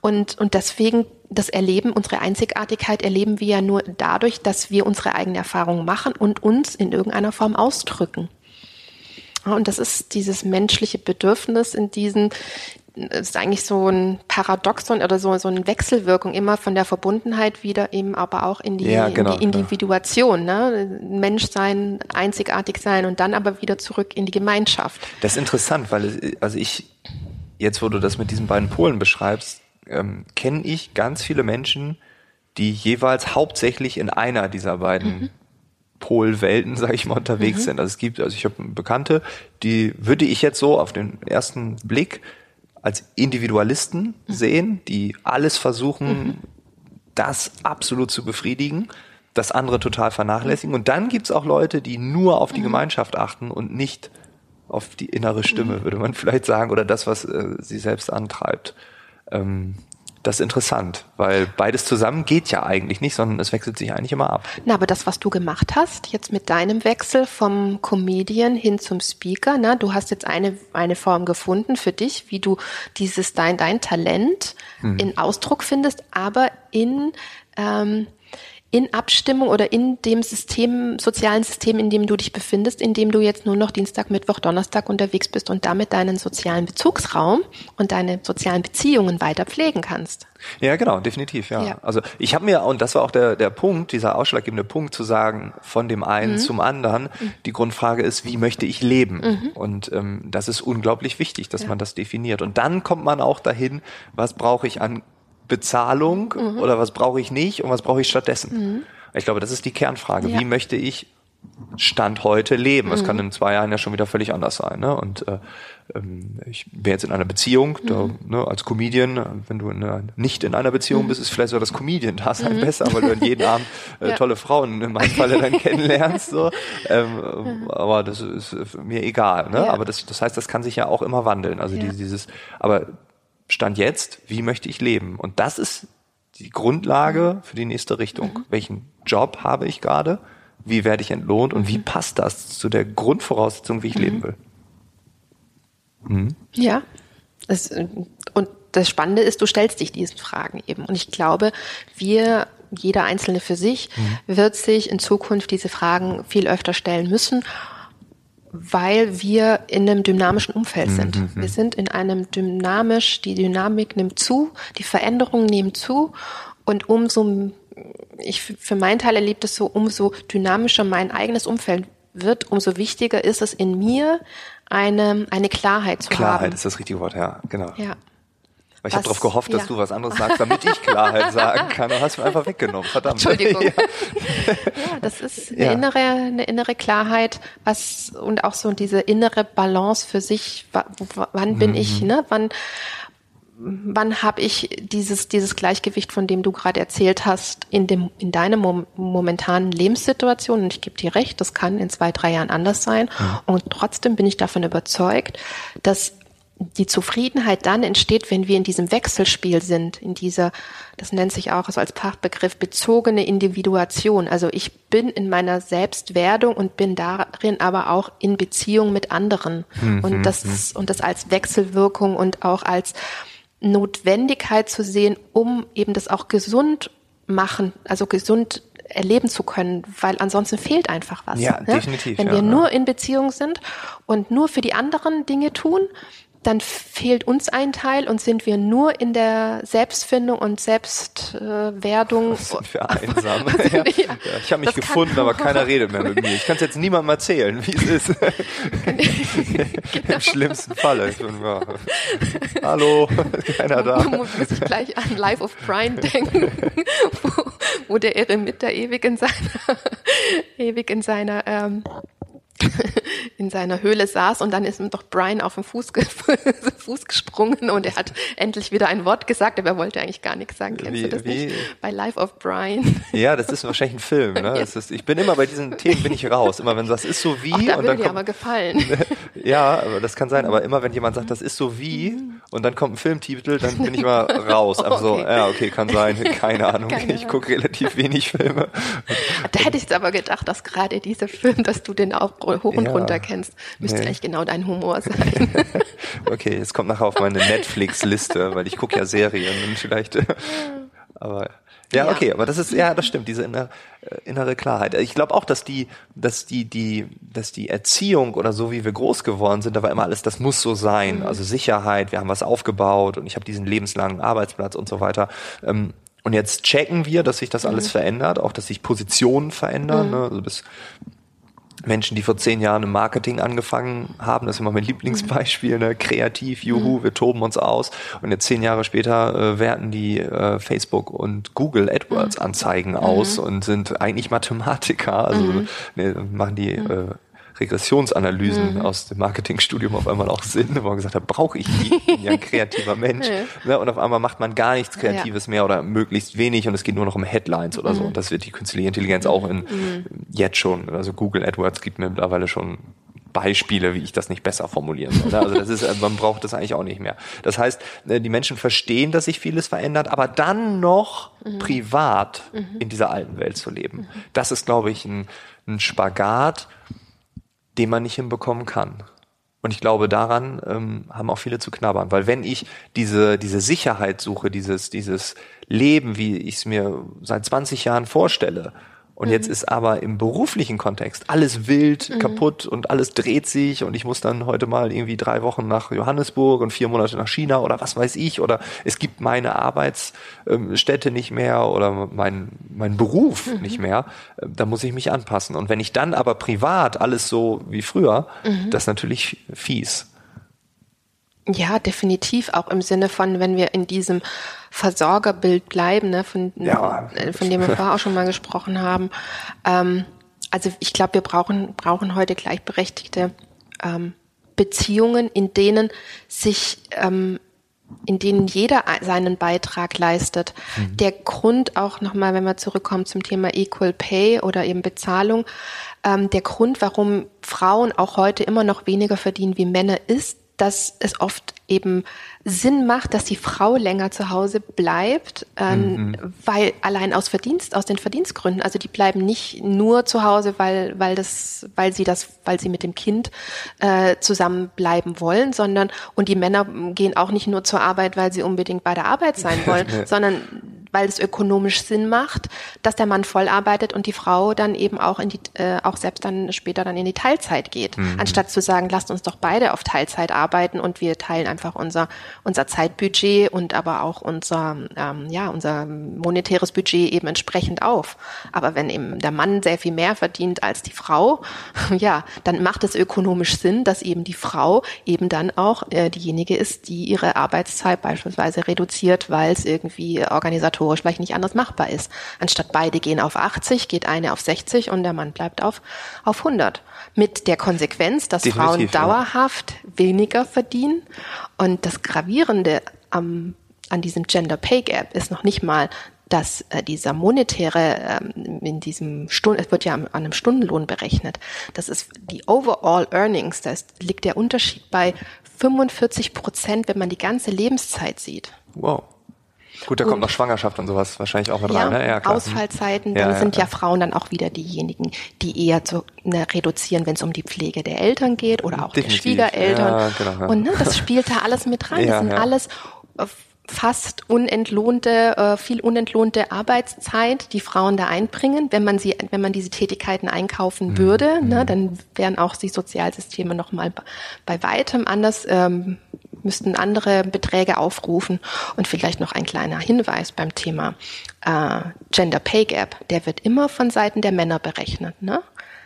Und, und deswegen das Erleben, unsere Einzigartigkeit erleben wir ja nur dadurch, dass wir unsere eigene Erfahrung machen und uns in irgendeiner Form ausdrücken. Und das ist dieses menschliche Bedürfnis in diesen, ist eigentlich so ein Paradoxon oder so, so eine Wechselwirkung immer von der Verbundenheit wieder eben aber auch in die, ja, genau, in die Individuation, ne? Mensch sein, einzigartig sein und dann aber wieder zurück in die Gemeinschaft. Das ist interessant, weil also ich, jetzt wo du das mit diesen beiden Polen beschreibst, ähm, kenne ich ganz viele Menschen, die jeweils hauptsächlich in einer dieser beiden mhm. Polwelten, sage ich mal, unterwegs mhm. sind. Also es gibt, also ich habe Bekannte, die würde ich jetzt so auf den ersten Blick als Individualisten mhm. sehen, die alles versuchen, mhm. das absolut zu befriedigen, das andere total vernachlässigen. Und dann gibt's auch Leute, die nur auf die mhm. Gemeinschaft achten und nicht auf die innere Stimme, mhm. würde man vielleicht sagen, oder das, was äh, sie selbst antreibt. Ähm, das ist interessant, weil beides zusammen geht ja eigentlich nicht, sondern es wechselt sich eigentlich immer ab. Na, aber das, was du gemacht hast, jetzt mit deinem Wechsel vom Comedian hin zum Speaker, na, du hast jetzt eine, eine Form gefunden für dich, wie du dieses dein, dein Talent hm. in Ausdruck findest, aber in, ähm, in Abstimmung oder in dem System, sozialen System, in dem du dich befindest, in dem du jetzt nur noch Dienstag, Mittwoch, Donnerstag unterwegs bist und damit deinen sozialen Bezugsraum und deine sozialen Beziehungen weiter pflegen kannst. Ja, genau, definitiv, ja. ja. Also ich habe mir, und das war auch der, der Punkt, dieser ausschlaggebende Punkt, zu sagen, von dem einen mhm. zum anderen, mhm. die Grundfrage ist, wie möchte ich leben? Mhm. Und ähm, das ist unglaublich wichtig, dass ja. man das definiert. Und dann kommt man auch dahin, was brauche ich an Bezahlung mhm. oder was brauche ich nicht und was brauche ich stattdessen? Mhm. Ich glaube, das ist die Kernfrage. Ja. Wie möchte ich Stand heute leben? Das mhm. kann in zwei Jahren ja schon wieder völlig anders sein. Ne? Und äh, ähm, ich bin jetzt in einer Beziehung, da, mhm. ne, als Comedian, wenn du in einer, nicht in einer Beziehung mhm. bist, ist vielleicht so das Comedian-Dasein besser, weil du dann jeden Abend äh, ja. tolle Frauen in meinem Falle dann kennenlernst. So. Ähm, aber das ist mir egal. Ne? Ja. Aber das, das heißt, das kann sich ja auch immer wandeln. Also ja. dieses, aber Stand jetzt, wie möchte ich leben? Und das ist die Grundlage für die nächste Richtung. Mhm. Welchen Job habe ich gerade? Wie werde ich entlohnt? Und wie mhm. passt das zu der Grundvoraussetzung, wie ich mhm. leben will? Mhm. Ja. Das, und das Spannende ist, du stellst dich diesen Fragen eben. Und ich glaube, wir, jeder Einzelne für sich, mhm. wird sich in Zukunft diese Fragen viel öfter stellen müssen weil wir in einem dynamischen Umfeld mhm, sind. Mhm. Wir sind in einem dynamisch, die Dynamik nimmt zu, die Veränderungen nehmen zu und umso, ich für meinen Teil erlebt es so, umso dynamischer mein eigenes Umfeld wird, umso wichtiger ist es in mir, eine, eine Klarheit zu Klarheit haben. Klarheit ist das richtige Wort, ja, genau. Ja. Weil ich habe darauf gehofft, dass ja. du was anderes sagst, damit ich Klarheit sagen kann. Du hast mir einfach weggenommen. Verdammt. Entschuldigung. ja. ja, das ist eine, ja. innere, eine innere Klarheit, was und auch so diese innere Balance für sich. Wann bin mhm. ich? Ne? Wann wann habe ich dieses dieses Gleichgewicht, von dem du gerade erzählt hast, in dem in deiner mom momentanen Lebenssituation? Und ich gebe dir recht, das kann in zwei drei Jahren anders sein. Mhm. Und trotzdem bin ich davon überzeugt, dass die Zufriedenheit dann entsteht, wenn wir in diesem Wechselspiel sind, in dieser, das nennt sich auch so als Fachbegriff, bezogene Individuation. Also ich bin in meiner Selbstwerdung und bin darin aber auch in Beziehung mit anderen. Mhm. Und das, mhm. und das als Wechselwirkung und auch als Notwendigkeit zu sehen, um eben das auch gesund machen, also gesund erleben zu können, weil ansonsten fehlt einfach was. Ja, ne? definitiv. Wenn ja, wir ja. nur in Beziehung sind und nur für die anderen Dinge tun, dann fehlt uns ein Teil und sind wir nur in der Selbstfindung und Selbstwerdung. Äh, sind wir einsam. ja. Ja, ich habe mich gefunden, aber keiner redet mehr mit mir. Ich kann es jetzt niemandem erzählen, wie es ist. genau. Im schlimmsten Falle. Ja. Hallo, keiner da. Muss ich gleich an Life of Brian denken, wo, wo der Eremit da ewig in seiner, ewig in seiner ähm, in seiner Höhle saß und dann ist ihm doch Brian auf den Fuß, ge Fuß gesprungen und er hat endlich wieder ein Wort gesagt, aber er wollte eigentlich gar nichts sagen. Kennst wie, du das wie? nicht? Bei Life of Brian. Ja, das ist wahrscheinlich ein Film. Ne? Ist, ich bin immer bei diesen Themen bin ich raus. Immer wenn das ist so wie. Ach, da und dann kommt, aber gefallen. ja, aber das kann sein. Aber immer wenn jemand sagt, das ist so wie und dann kommt ein Filmtitel, dann bin ich mal raus. Aber okay. so, ja, okay, kann sein. Keine Ahnung. Keine ich gucke relativ wenig Filme. Da hätte ich jetzt aber gedacht, dass gerade dieser Film, dass du den auch hoch und ja, runter kennst. Müsste nee. eigentlich genau dein Humor sein. okay, es kommt nachher auf meine Netflix-Liste, weil ich gucke ja Serien und vielleicht. aber ja, okay, aber das ist ja, das stimmt, diese innere, äh, innere Klarheit. Ich glaube auch, dass die, dass die, die, dass die Erziehung oder so wie wir groß geworden sind, da war immer alles, das muss so sein. Mhm. Also Sicherheit, wir haben was aufgebaut und ich habe diesen lebenslangen Arbeitsplatz und so weiter. Ähm, und jetzt checken wir, dass sich das alles mhm. verändert, auch dass sich Positionen verändern. Mhm. Ne? Also bis Menschen, die vor zehn Jahren im Marketing angefangen haben, das ist immer mein Lieblingsbeispiel, ne? kreativ, juhu, mhm. wir toben uns aus und jetzt zehn Jahre später äh, werten die äh, Facebook und Google AdWords mhm. Anzeigen mhm. aus und sind eigentlich Mathematiker, also mhm. ne, machen die mhm. äh, Regressionsanalysen mhm. aus dem Marketingstudium auf einmal auch Sinn, wo man gesagt hat, brauche ich die? Ich bin ja ein kreativer Mensch. Ja. Und auf einmal macht man gar nichts Kreatives ja. mehr oder möglichst wenig und es geht nur noch um Headlines oder mhm. so. Und das wird die künstliche Intelligenz auch in mhm. jetzt schon. Also Google AdWords gibt mir mittlerweile schon Beispiele, wie ich das nicht besser formulieren soll. Ne? Also das ist, äh, man braucht das eigentlich auch nicht mehr. Das heißt, äh, die Menschen verstehen, dass sich vieles verändert, aber dann noch mhm. privat mhm. in dieser alten Welt zu leben. Mhm. Das ist, glaube ich, ein, ein Spagat, den man nicht hinbekommen kann. Und ich glaube, daran ähm, haben auch viele zu knabbern, weil wenn ich diese diese Sicherheit suche, dieses dieses Leben, wie ich es mir seit 20 Jahren vorstelle, und mhm. jetzt ist aber im beruflichen Kontext alles wild, mhm. kaputt und alles dreht sich und ich muss dann heute mal irgendwie drei Wochen nach Johannesburg und vier Monate nach China oder was weiß ich oder es gibt meine Arbeitsstätte nicht mehr oder mein, mein Beruf mhm. nicht mehr, da muss ich mich anpassen. Und wenn ich dann aber privat alles so wie früher, mhm. das ist natürlich fies. Ja, definitiv auch im Sinne von, wenn wir in diesem Versorgerbild bleiben, ne, von, ja. Äh, von dem wir vorher auch schon mal gesprochen haben. Ähm, also ich glaube, wir brauchen, brauchen heute gleichberechtigte ähm, Beziehungen, in denen sich ähm, in denen jeder seinen Beitrag leistet. Mhm. Der Grund auch nochmal, wenn wir zurückkommen zum Thema Equal Pay oder eben Bezahlung, ähm, der Grund, warum Frauen auch heute immer noch weniger verdienen wie Männer, ist, dass es oft eben Sinn macht, dass die Frau länger zu Hause bleibt, ähm, mhm. weil allein aus Verdienst, aus den Verdienstgründen. Also die bleiben nicht nur zu Hause, weil weil das, weil sie das, weil sie mit dem Kind äh, zusammen bleiben wollen, sondern und die Männer gehen auch nicht nur zur Arbeit, weil sie unbedingt bei der Arbeit sein wollen, sondern weil es ökonomisch Sinn macht, dass der Mann voll arbeitet und die Frau dann eben auch in die, äh, auch selbst dann später dann in die Teilzeit geht, mhm. anstatt zu sagen, lasst uns doch beide auf Teilzeit arbeiten und wir teilen einfach unser unser Zeitbudget und aber auch unser ähm, ja unser monetäres Budget eben entsprechend auf. Aber wenn eben der Mann sehr viel mehr verdient als die Frau, ja, dann macht es ökonomisch Sinn, dass eben die Frau eben dann auch äh, diejenige ist, die ihre Arbeitszeit beispielsweise reduziert, weil es irgendwie organisatorisch vielleicht nicht anders machbar ist. Anstatt beide gehen auf 80, geht eine auf 60 und der Mann bleibt auf, auf 100. Mit der Konsequenz, dass Definitiv, Frauen dauerhaft ja. weniger verdienen. Und das Gravierende am, an diesem Gender Pay Gap ist noch nicht mal, dass äh, dieser monetäre ähm, in diesem Stunden, es wird ja an einem Stundenlohn berechnet. Das ist die Overall Earnings, da liegt der Unterschied bei 45 Prozent, wenn man die ganze Lebenszeit sieht. Wow. Gut, da kommt noch Schwangerschaft und sowas wahrscheinlich auch mit ja, rein. Ne? Ja, klar. Ausfallzeiten, dann ja, sind ja, Frauen dann auch wieder diejenigen, die eher zu ne, reduzieren, wenn es um die Pflege der Eltern geht oder auch Definitiv. der Schwiegereltern. Genau, und ne, das spielt da alles mit rein. das sind alles äh, fast unentlohnte, äh, viel unentlohnte Arbeitszeit, die Frauen da einbringen. Wenn man sie, wenn man diese Tätigkeiten einkaufen mhm. würde, ne, mhm. dann wären auch die Sozialsysteme nochmal bei weitem anders ähm, müssten andere Beträge aufrufen. Und vielleicht noch ein kleiner Hinweis beim Thema äh, Gender Pay Gap. Der wird immer von Seiten der Männer berechnet. Ne?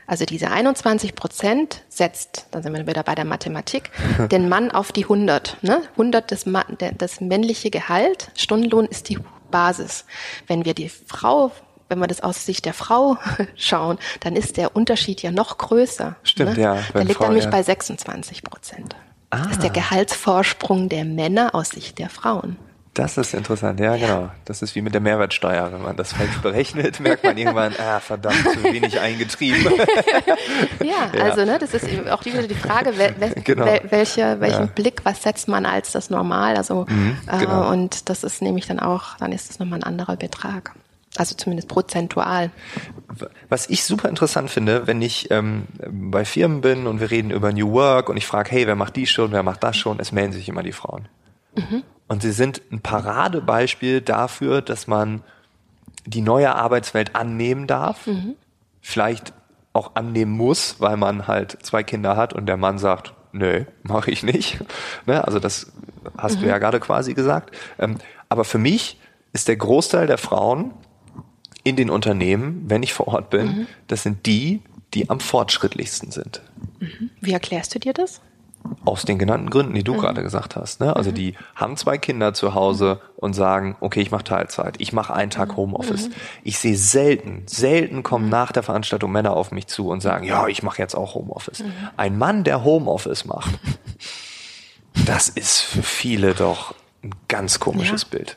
Also diese 21 Prozent setzt, dann sind wir wieder bei der Mathematik, den Mann auf die 100. Ne? 100 das, das männliche Gehalt, Stundenlohn ist die Basis. Wenn wir die Frau wenn wir das aus Sicht der Frau schauen, dann ist der Unterschied ja noch größer. Stimmt, ne? ja. Der liegt Frau, nämlich ja. bei 26 Prozent. Ah. Das ist der Gehaltsvorsprung der Männer aus Sicht der Frauen. Das ist interessant, ja, genau. Das ist wie mit der Mehrwertsteuer. Wenn man das falsch berechnet, merkt man irgendwann, ah, verdammt, zu wenig eingetrieben. ja, ja, also, ne, das ist auch wieder die Frage, wel, wel, genau. wel, welche, welchen ja. Blick, was setzt man als das Normal? Also, mhm, genau. äh, und das ist nämlich dann auch, dann ist es nochmal ein anderer Betrag. Also zumindest prozentual. Was ich super interessant finde, wenn ich ähm, bei Firmen bin und wir reden über New Work und ich frage, hey, wer macht die schon, wer macht das schon, es melden sich immer die Frauen. Mhm. Und sie sind ein Paradebeispiel dafür, dass man die neue Arbeitswelt annehmen darf, mhm. vielleicht auch annehmen muss, weil man halt zwei Kinder hat und der Mann sagt, nö, mache ich nicht. Ne? Also das hast mhm. du ja gerade quasi gesagt. Ähm, aber für mich ist der Großteil der Frauen in den Unternehmen, wenn ich vor Ort bin, mhm. das sind die, die am fortschrittlichsten sind. Mhm. Wie erklärst du dir das? Aus den genannten Gründen, die du mhm. gerade gesagt hast. Ne? Also mhm. die haben zwei Kinder zu Hause und sagen, okay, ich mache Teilzeit, ich mache einen Tag mhm. Homeoffice. Mhm. Ich sehe selten, selten kommen nach der Veranstaltung Männer auf mich zu und sagen, ja, ich mache jetzt auch Homeoffice. Ein Mann, der Homeoffice macht, das ist für viele doch ein ganz komisches ja. Bild.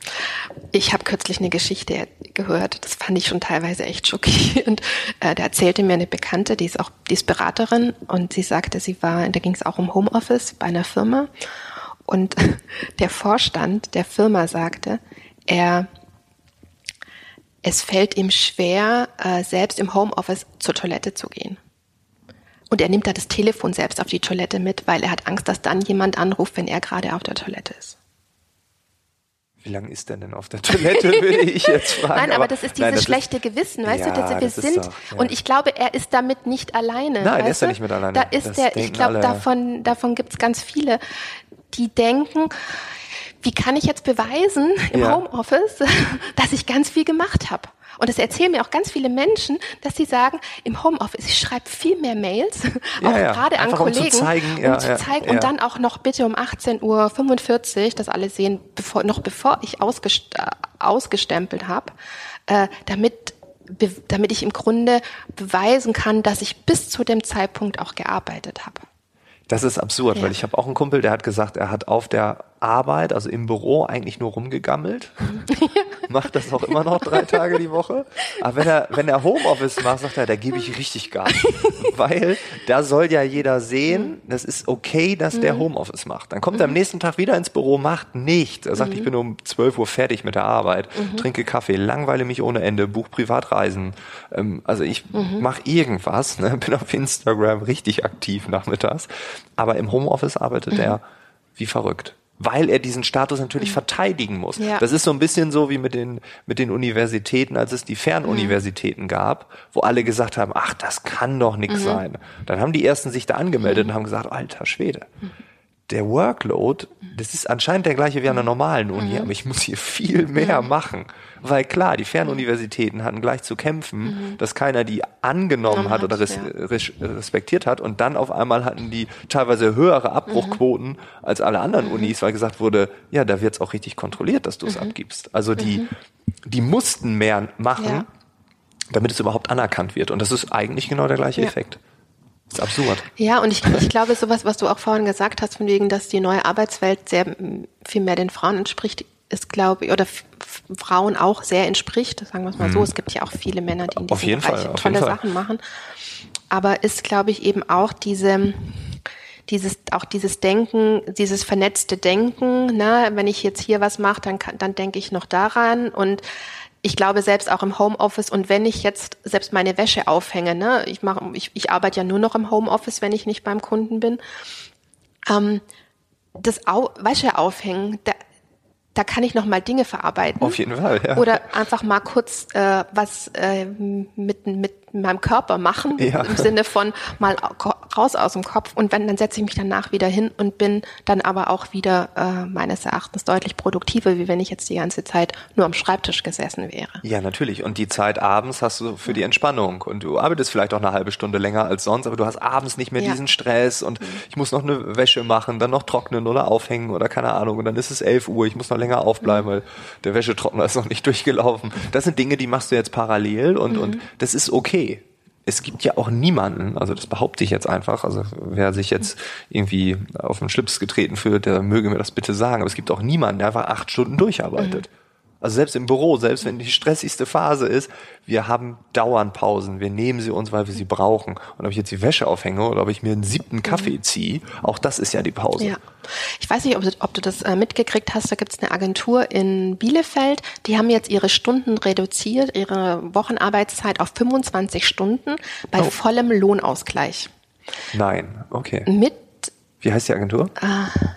Ich habe kürzlich eine Geschichte gehört, das fand ich schon teilweise echt schockierend. Äh, da erzählte mir eine Bekannte, die ist auch, die ist Beraterin und sie sagte, sie war, da ging es auch um Homeoffice bei einer Firma und der Vorstand der Firma sagte, er es fällt ihm schwer, äh, selbst im Homeoffice zur Toilette zu gehen. Und er nimmt da das Telefon selbst auf die Toilette mit, weil er hat Angst, dass dann jemand anruft, wenn er gerade auf der Toilette ist. Wie lange ist der denn auf der Toilette, würde ich jetzt fragen. Nein, aber, aber das ist dieses nein, das schlechte ist, Gewissen, weißt ja, du, dass wir sind. Doch, ja. Und ich glaube, er ist damit nicht alleine. Nein, er ist ja nicht mit alleine. Da ist das der, ich glaube, davon, davon gibt es ganz viele, die denken, wie kann ich jetzt beweisen im ja. Homeoffice, dass ich ganz viel gemacht habe? Und das erzählen mir auch ganz viele Menschen, dass sie sagen, im Homeoffice, ich schreibe viel mehr Mails, auch ja, gerade an Kollegen, um zu zeigen, um zu zeigen und dann auch noch bitte um 18.45 Uhr, dass alle sehen, bevor, noch bevor ich ausgest äh, ausgestempelt habe, äh, damit damit ich im Grunde beweisen kann, dass ich bis zu dem Zeitpunkt auch gearbeitet habe. Das ist absurd, ja. weil ich habe auch einen Kumpel, der hat gesagt, er hat auf der Arbeit, also im Büro, eigentlich nur rumgegammelt. macht das auch immer noch drei Tage die Woche. Aber wenn er, wenn er Homeoffice macht, sagt er, da gebe ich richtig Gas. Weil da soll ja jeder sehen, das ist okay, dass der mhm. Homeoffice macht. Dann kommt er am mhm. nächsten Tag wieder ins Büro, macht nichts. Er sagt, ich mhm. bin um 12 Uhr fertig mit der Arbeit, trinke Kaffee, langweile mich ohne Ende, buch Privatreisen. Ähm, also ich mache irgendwas, ne? bin auf Instagram richtig aktiv nachmittags. Aber im Homeoffice arbeitet er wie verrückt weil er diesen Status natürlich mhm. verteidigen muss. Ja. Das ist so ein bisschen so wie mit den, mit den Universitäten, als es die Fernuniversitäten mhm. gab, wo alle gesagt haben, ach, das kann doch nichts mhm. sein. Dann haben die ersten sich da angemeldet mhm. und haben gesagt, alter Schwede. Mhm der Workload, das ist anscheinend der gleiche wie an der normalen Uni, mhm. aber ich muss hier viel mehr mhm. machen. Weil klar, die Fernuniversitäten hatten gleich zu kämpfen, mhm. dass keiner die angenommen hat oder res ja. respektiert hat und dann auf einmal hatten die teilweise höhere Abbruchquoten mhm. als alle anderen mhm. Unis, weil gesagt wurde, ja, da wird's auch richtig kontrolliert, dass du es mhm. abgibst. Also die, die mussten mehr machen, ja. damit es überhaupt anerkannt wird. Und das ist eigentlich genau der gleiche ja. Effekt. Das ist absurd. Ja, und ich, ich glaube, sowas, was du auch vorhin gesagt hast, von wegen, dass die neue Arbeitswelt sehr viel mehr den Frauen entspricht, ist, glaube ich, oder Frauen auch sehr entspricht, sagen wir es mal hm. so. Es gibt ja auch viele Männer, die in diesem Bereich Fall, tolle Sachen machen. Aber ist, glaube ich, eben auch diese, dieses, auch dieses Denken, dieses vernetzte Denken, ne, wenn ich jetzt hier was mache, dann, kann, dann denke ich noch daran und ich glaube selbst auch im Homeoffice und wenn ich jetzt selbst meine Wäsche aufhänge, ne, ich mache, ich, ich arbeite ja nur noch im Homeoffice, wenn ich nicht beim Kunden bin. Ähm, das Au Wäsche aufhängen, da, da kann ich noch mal Dinge verarbeiten. Auf jeden Fall, ja. Oder einfach mal kurz äh, was äh, mit, mit meinem Körper machen, ja. im Sinne von mal raus aus dem Kopf und wenn, dann setze ich mich danach wieder hin und bin dann aber auch wieder äh, meines Erachtens deutlich produktiver, wie wenn ich jetzt die ganze Zeit nur am Schreibtisch gesessen wäre. Ja, natürlich. Und die Zeit abends hast du für die Entspannung und du arbeitest vielleicht auch eine halbe Stunde länger als sonst, aber du hast abends nicht mehr ja. diesen Stress und mhm. ich muss noch eine Wäsche machen, dann noch trocknen oder aufhängen oder keine Ahnung und dann ist es 11 Uhr, ich muss noch länger aufbleiben, mhm. weil der Wäschetrockner ist noch nicht durchgelaufen. Das sind Dinge, die machst du jetzt parallel und, mhm. und das ist okay es gibt ja auch niemanden, also das behaupte ich jetzt einfach, also wer sich jetzt irgendwie auf den Schlips getreten fühlt, der möge mir das bitte sagen, aber es gibt auch niemanden, der einfach acht Stunden durcharbeitet. Mhm. Also selbst im Büro, selbst wenn die stressigste Phase ist, wir haben dauernd Pausen. Wir nehmen sie uns, weil wir sie brauchen. Und ob ich jetzt die Wäsche aufhänge oder ob ich mir einen siebten Kaffee mhm. ziehe, auch das ist ja die Pause. Ja. Ich weiß nicht, ob du, ob du das äh, mitgekriegt hast. Da gibt es eine Agentur in Bielefeld. Die haben jetzt ihre Stunden reduziert, ihre Wochenarbeitszeit auf 25 Stunden bei oh. vollem Lohnausgleich. Nein, okay. Mit wie heißt die Agentur? Äh,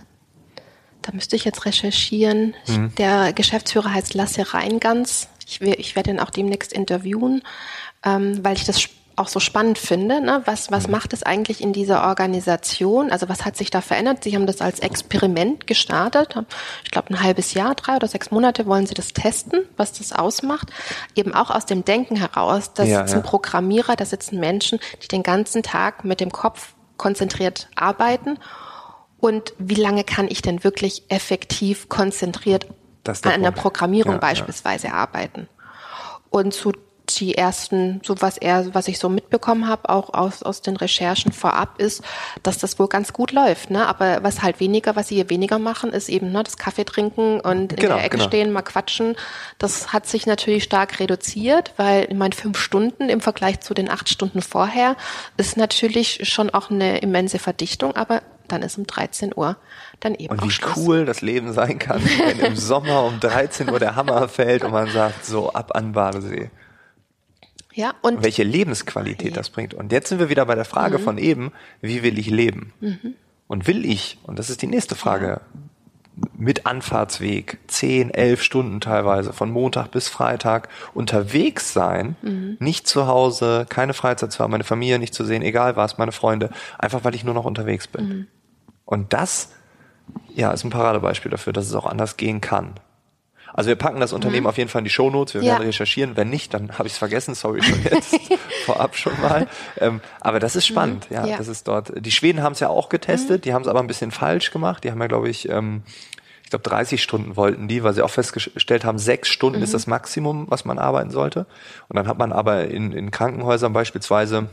da müsste ich jetzt recherchieren. Mhm. Der Geschäftsführer heißt Lasse Reingans. Ich, ich werde ihn auch demnächst interviewen, ähm, weil ich das auch so spannend finde. Ne? Was, was mhm. macht es eigentlich in dieser Organisation? Also was hat sich da verändert? Sie haben das als Experiment gestartet. Ich glaube, ein halbes Jahr, drei oder sechs Monate wollen Sie das testen, was das ausmacht. Eben auch aus dem Denken heraus. Da ja, sitzen ja. Programmierer, da sitzen Menschen, die den ganzen Tag mit dem Kopf konzentriert arbeiten und wie lange kann ich denn wirklich effektiv konzentriert an einer Programmierung ja, beispielsweise ja. arbeiten. Und zu die ersten, so was er, was ich so mitbekommen habe, auch aus, aus den Recherchen vorab, ist, dass das wohl ganz gut läuft. Ne? Aber was halt weniger, was sie hier weniger machen, ist eben ne, das Kaffee trinken und in genau, der Ecke genau. stehen, mal quatschen. Das hat sich natürlich stark reduziert, weil ich meine, fünf Stunden im Vergleich zu den acht Stunden vorher ist natürlich schon auch eine immense Verdichtung, aber dann ist um 13 Uhr dann eben Und wie Schluss. cool das Leben sein kann, wenn im Sommer um 13 Uhr der Hammer fällt und man sagt, so ab an Badesee. Ja, und welche Lebensqualität ja. das bringt. Und jetzt sind wir wieder bei der Frage mhm. von eben, wie will ich leben? Mhm. Und will ich, und das ist die nächste Frage, ja. Mit Anfahrtsweg, 10, 11 Stunden teilweise, von Montag bis Freitag unterwegs sein, mhm. nicht zu Hause, keine Freizeit zu haben, meine Familie nicht zu sehen, egal was, meine Freunde, einfach weil ich nur noch unterwegs bin. Mhm. Und das, ja, ist ein Paradebeispiel dafür, dass es auch anders gehen kann. Also wir packen das Unternehmen mhm. auf jeden Fall in die Shownotes, wir ja. werden recherchieren. Wenn nicht, dann habe ich es vergessen, sorry schon jetzt vorab schon mal. Ähm, aber das ist spannend, mhm. ja, ja, das ist dort. Die Schweden haben es ja auch getestet, mhm. die haben es aber ein bisschen falsch gemacht. Die haben ja, glaube ich, ähm, ich glaube 30 Stunden wollten die, weil sie auch festgestellt haben, sechs Stunden ist mhm. das Maximum, was man arbeiten sollte. Und dann hat man aber in, in Krankenhäusern beispielsweise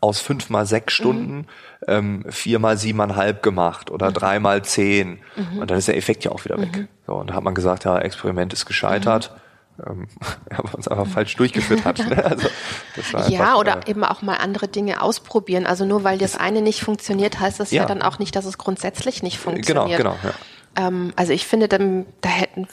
aus fünf mal sechs Stunden mhm. ähm, vier mal siebeneinhalb gemacht oder mhm. drei mal zehn. Mhm. Und dann ist der Effekt ja auch wieder weg. Mhm. So, und da hat man gesagt, ja, Experiment ist gescheitert. Mhm. Ähm, aber uns einfach falsch durchgeführt hat. Ne? Also, einfach, ja, oder äh, eben auch mal andere Dinge ausprobieren. Also nur weil das eine nicht funktioniert, heißt das ja, ja dann auch nicht, dass es grundsätzlich nicht genau, funktioniert. Genau, genau. Ja. Ähm, also ich finde, dann, da hätten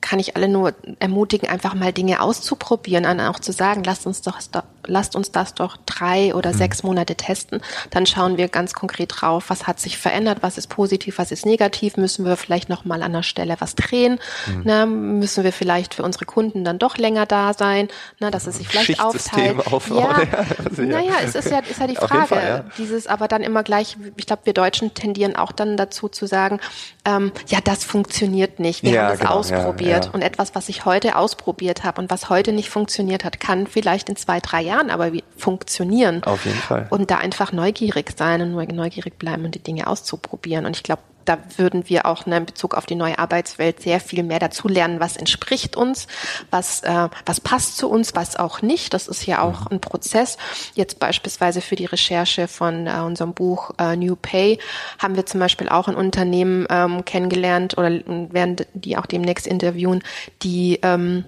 kann ich alle nur ermutigen, einfach mal Dinge auszuprobieren, und auch zu sagen, lasst uns doch, lasst uns das doch drei oder mhm. sechs Monate testen. Dann schauen wir ganz konkret drauf, was hat sich verändert, was ist positiv, was ist negativ, müssen wir vielleicht noch mal an der Stelle was drehen, mhm. ne? müssen wir vielleicht für unsere Kunden dann doch länger da sein, ne? dass es sich vielleicht aufteilt. Ja, also, ja, naja, es ist ja, ist ja die Frage, Fall, ja. dieses aber dann immer gleich, ich glaube, wir Deutschen tendieren auch dann dazu zu sagen, ähm, ja, das funktioniert nicht, wir ja, haben es genau, ausprobiert. Und etwas, was ich heute ausprobiert habe und was heute nicht funktioniert hat, kann vielleicht in zwei, drei Jahren aber funktionieren. Auf jeden Fall. Und da einfach neugierig sein und neugierig bleiben und die Dinge auszuprobieren. Und ich glaube, da würden wir auch ne, in Bezug auf die neue Arbeitswelt sehr viel mehr dazu lernen, was entspricht uns, was, äh, was passt zu uns, was auch nicht. Das ist ja auch mhm. ein Prozess. Jetzt beispielsweise für die Recherche von äh, unserem Buch äh, New Pay haben wir zum Beispiel auch ein Unternehmen ähm, kennengelernt oder werden die auch demnächst interviewen, die ähm,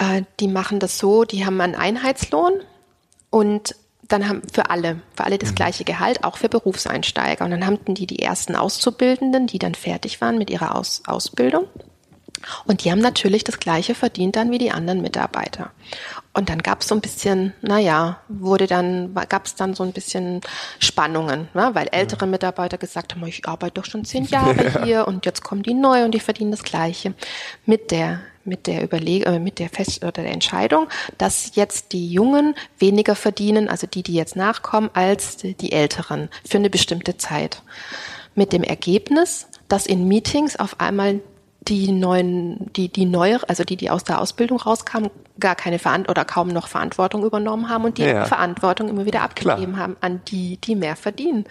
äh, die machen das so, die haben einen Einheitslohn und dann haben für alle, für alle das mhm. gleiche Gehalt, auch für Berufseinsteiger. Und dann haben die die ersten Auszubildenden, die dann fertig waren mit ihrer Aus Ausbildung. Und die haben natürlich das gleiche verdient dann wie die anderen Mitarbeiter. Und dann gab es so ein bisschen, naja, wurde dann, gab es dann so ein bisschen Spannungen, ne? weil ältere Mitarbeiter gesagt haben, ich arbeite doch schon zehn Jahre ja. hier und jetzt kommen die neu und die verdienen das Gleiche. Mit der mit der Überleg äh, mit der Fest oder der Entscheidung, dass jetzt die Jungen weniger verdienen, also die, die jetzt nachkommen, als die Älteren für eine bestimmte Zeit. Mit dem Ergebnis, dass in Meetings auf einmal die neuen, die, die neue, also die, die aus der Ausbildung rauskamen, gar keine Verantwortung oder kaum noch Verantwortung übernommen haben und die ja. Verantwortung immer wieder abgegeben Klar. haben an die, die mehr verdienen.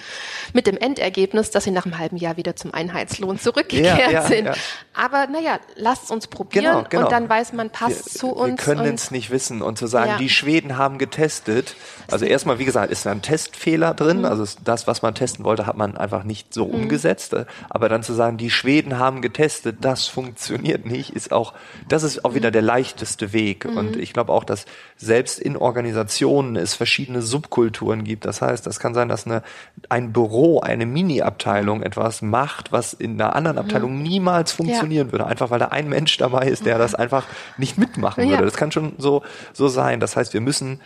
Mit dem Endergebnis, dass sie nach einem halben Jahr wieder zum Einheitslohn zurückgekehrt ja, ja, sind. Aber naja, lasst uns probieren genau, genau. und dann weiß man, passt wir, zu uns. Wir können es nicht wissen und zu sagen, die Schweden haben getestet. Also erstmal, wie gesagt, ist da ein Testfehler drin. Mhm. Also das, was man testen wollte, hat man einfach nicht so mhm. umgesetzt. Aber dann zu sagen, die Schweden haben getestet, das funktioniert nicht, ist auch, das ist auch wieder mhm. der leichteste Weg. Mhm. Und ich glaube auch, dass selbst in Organisationen es verschiedene Subkulturen gibt. Das heißt, das kann sein, dass eine, ein Büro, eine Mini-Abteilung etwas macht, was in einer anderen mhm. Abteilung niemals funktionieren ja. würde. Einfach weil da ein Mensch dabei ist, der das einfach nicht mitmachen würde. Das kann schon so, so sein. Das heißt, wir müssen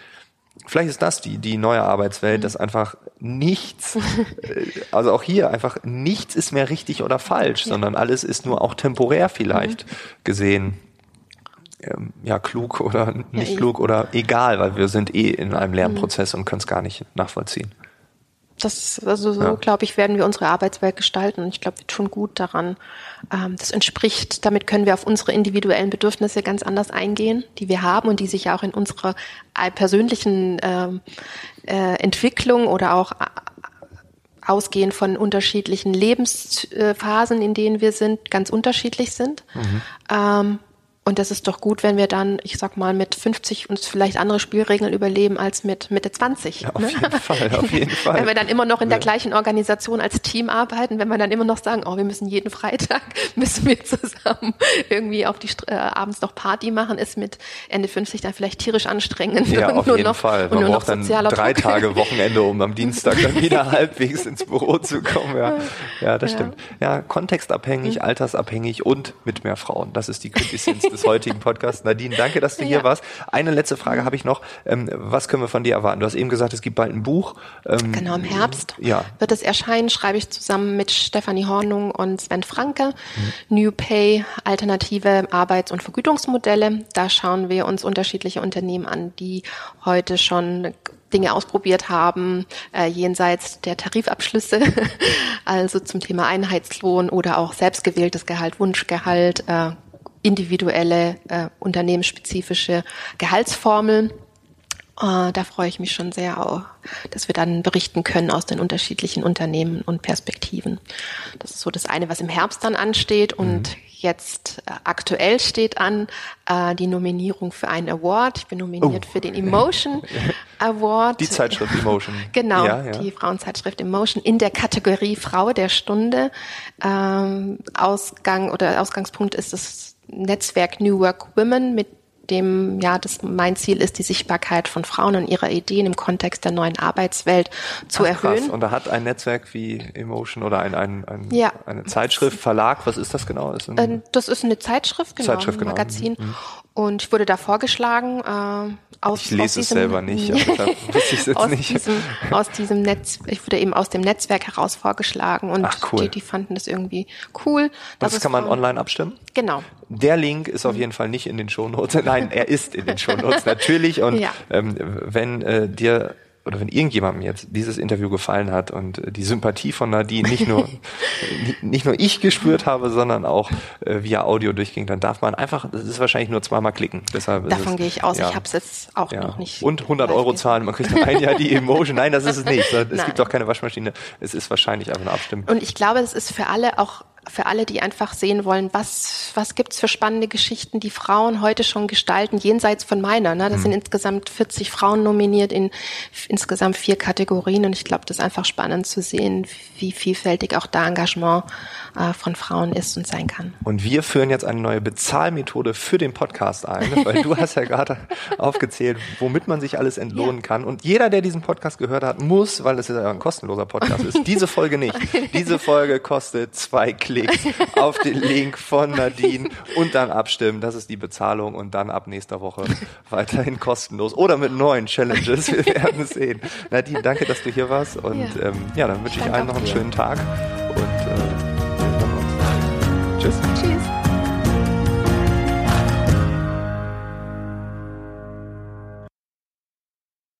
Vielleicht ist das die, die neue Arbeitswelt, mhm. dass einfach nichts, äh, also auch hier einfach nichts ist mehr richtig oder falsch, ja. sondern alles ist nur auch temporär vielleicht mhm. gesehen ja klug oder nicht ja, klug oder egal, weil wir sind eh in einem Lernprozess mhm. und können es gar nicht nachvollziehen. Das, also so, ja. glaube ich, werden wir unsere Arbeitswelt gestalten. Und ich glaube, wir tun gut daran. Ähm, das entspricht, damit können wir auf unsere individuellen Bedürfnisse ganz anders eingehen, die wir haben und die sich auch in unserer persönlichen ähm, äh, Entwicklung oder auch äh, ausgehend von unterschiedlichen Lebensphasen, in denen wir sind, ganz unterschiedlich sind. Mhm. Ähm, und das ist doch gut, wenn wir dann, ich sag mal, mit 50 uns vielleicht andere Spielregeln überleben als mit Mitte 20. Ja, auf ne? jeden Fall, auf jeden Fall. wenn wir dann immer noch in der gleichen Organisation als Team arbeiten, wenn wir dann immer noch sagen, oh, wir müssen jeden Freitag, müssen wir zusammen irgendwie auf die äh, abends noch Party machen, ist mit Ende 50 dann vielleicht tierisch anstrengend. Ja, auf jeden noch, Fall. Man braucht dann drei Druck. Tage Wochenende, um am Dienstag dann wieder halbwegs ins Büro zu kommen. Ja, ja das ja. stimmt. Ja, kontextabhängig, mhm. altersabhängig und mit mehr Frauen. Das ist die Quintessenz des heutigen Podcasts. Nadine, danke, dass du ja. hier warst. Eine letzte Frage habe ich noch. Ähm, was können wir von dir erwarten? Du hast eben gesagt, es gibt bald ein Buch. Ähm, genau, im Herbst ja. wird es erscheinen, schreibe ich zusammen mit Stefanie Hornung und Sven Franke. Mhm. New Pay, alternative Arbeits- und Vergütungsmodelle. Da schauen wir uns unterschiedliche Unternehmen an, die heute schon Dinge ausprobiert haben, äh, jenseits der Tarifabschlüsse, also zum Thema Einheitslohn oder auch selbstgewähltes Gehalt, Wunschgehalt, äh, individuelle, äh, unternehmensspezifische Gehaltsformeln. Äh, da freue ich mich schon sehr auch, dass wir dann berichten können aus den unterschiedlichen Unternehmen und Perspektiven. Das ist so das eine, was im Herbst dann ansteht und mhm. jetzt äh, aktuell steht an äh, die Nominierung für einen Award. Ich bin nominiert oh. für den Emotion Award. Die Zeitschrift Emotion. genau, ja, ja. die Frauenzeitschrift Emotion in der Kategorie Frau der Stunde. Ähm, Ausgang oder Ausgangspunkt ist das Netzwerk New Work Women, mit dem, ja, das mein Ziel ist, die Sichtbarkeit von Frauen und ihrer Ideen im Kontext der neuen Arbeitswelt zu Ach, erhöhen. Krass. Und da hat ein Netzwerk wie Emotion oder ein, ein, ein ja. eine Zeitschrift, Verlag, was ist das genau? Das, ein äh, das ist eine Zeitschrift, genau, Zeitschrift, ein genau. Magazin. Mhm. Und ich wurde da vorgeschlagen, äh, aus, ich lese aus diesem, es selber nicht, aus nicht. Diesem, aus diesem Netz, ich wurde eben aus dem Netzwerk heraus vorgeschlagen und Ach, cool. die, die fanden das irgendwie cool. Das kann man online abstimmen? Genau. Der Link ist auf jeden Fall nicht in den Shownotes. Nein, er ist in den Shownotes natürlich. Und ja. ähm, wenn äh, dir oder wenn irgendjemandem jetzt dieses Interview gefallen hat und äh, die Sympathie von Nadine nicht nur nicht nur ich gespürt habe, sondern auch äh, via Audio durchging, dann darf man einfach, das ist wahrscheinlich nur zweimal klicken. Deshalb Davon es, gehe ich aus. Ja, ich habe es jetzt auch ja. noch nicht. Und 100 Euro zahlen, man kriegt dann ein Jahr die Emotion. Nein, das ist es nicht. Es Nein. gibt auch keine Waschmaschine. Es ist wahrscheinlich einfach eine Abstimmung. Und ich glaube, es ist für alle auch für alle, die einfach sehen wollen, was, was gibt's für spannende Geschichten, die Frauen heute schon gestalten, jenseits von meiner. Ne? Das mhm. sind insgesamt 40 Frauen nominiert in insgesamt vier Kategorien und ich glaube, das ist einfach spannend zu sehen, wie vielfältig auch da Engagement äh, von Frauen ist und sein kann. Und wir führen jetzt eine neue Bezahlmethode für den Podcast ein, weil du hast ja gerade aufgezählt, womit man sich alles entlohnen ja. kann. Und jeder, der diesen Podcast gehört hat, muss, weil es ja ein kostenloser Podcast ist, diese Folge nicht. Diese Folge kostet zwei Klicks Klicks auf den Link von Nadine und dann abstimmen. Das ist die Bezahlung und dann ab nächster Woche weiterhin kostenlos oder mit neuen Challenges. Wir werden sehen. Nadine, danke, dass du hier warst und ja, ähm, ja dann wünsche ich allen noch einen schönen Tag und äh. Tschüss. Tschüss.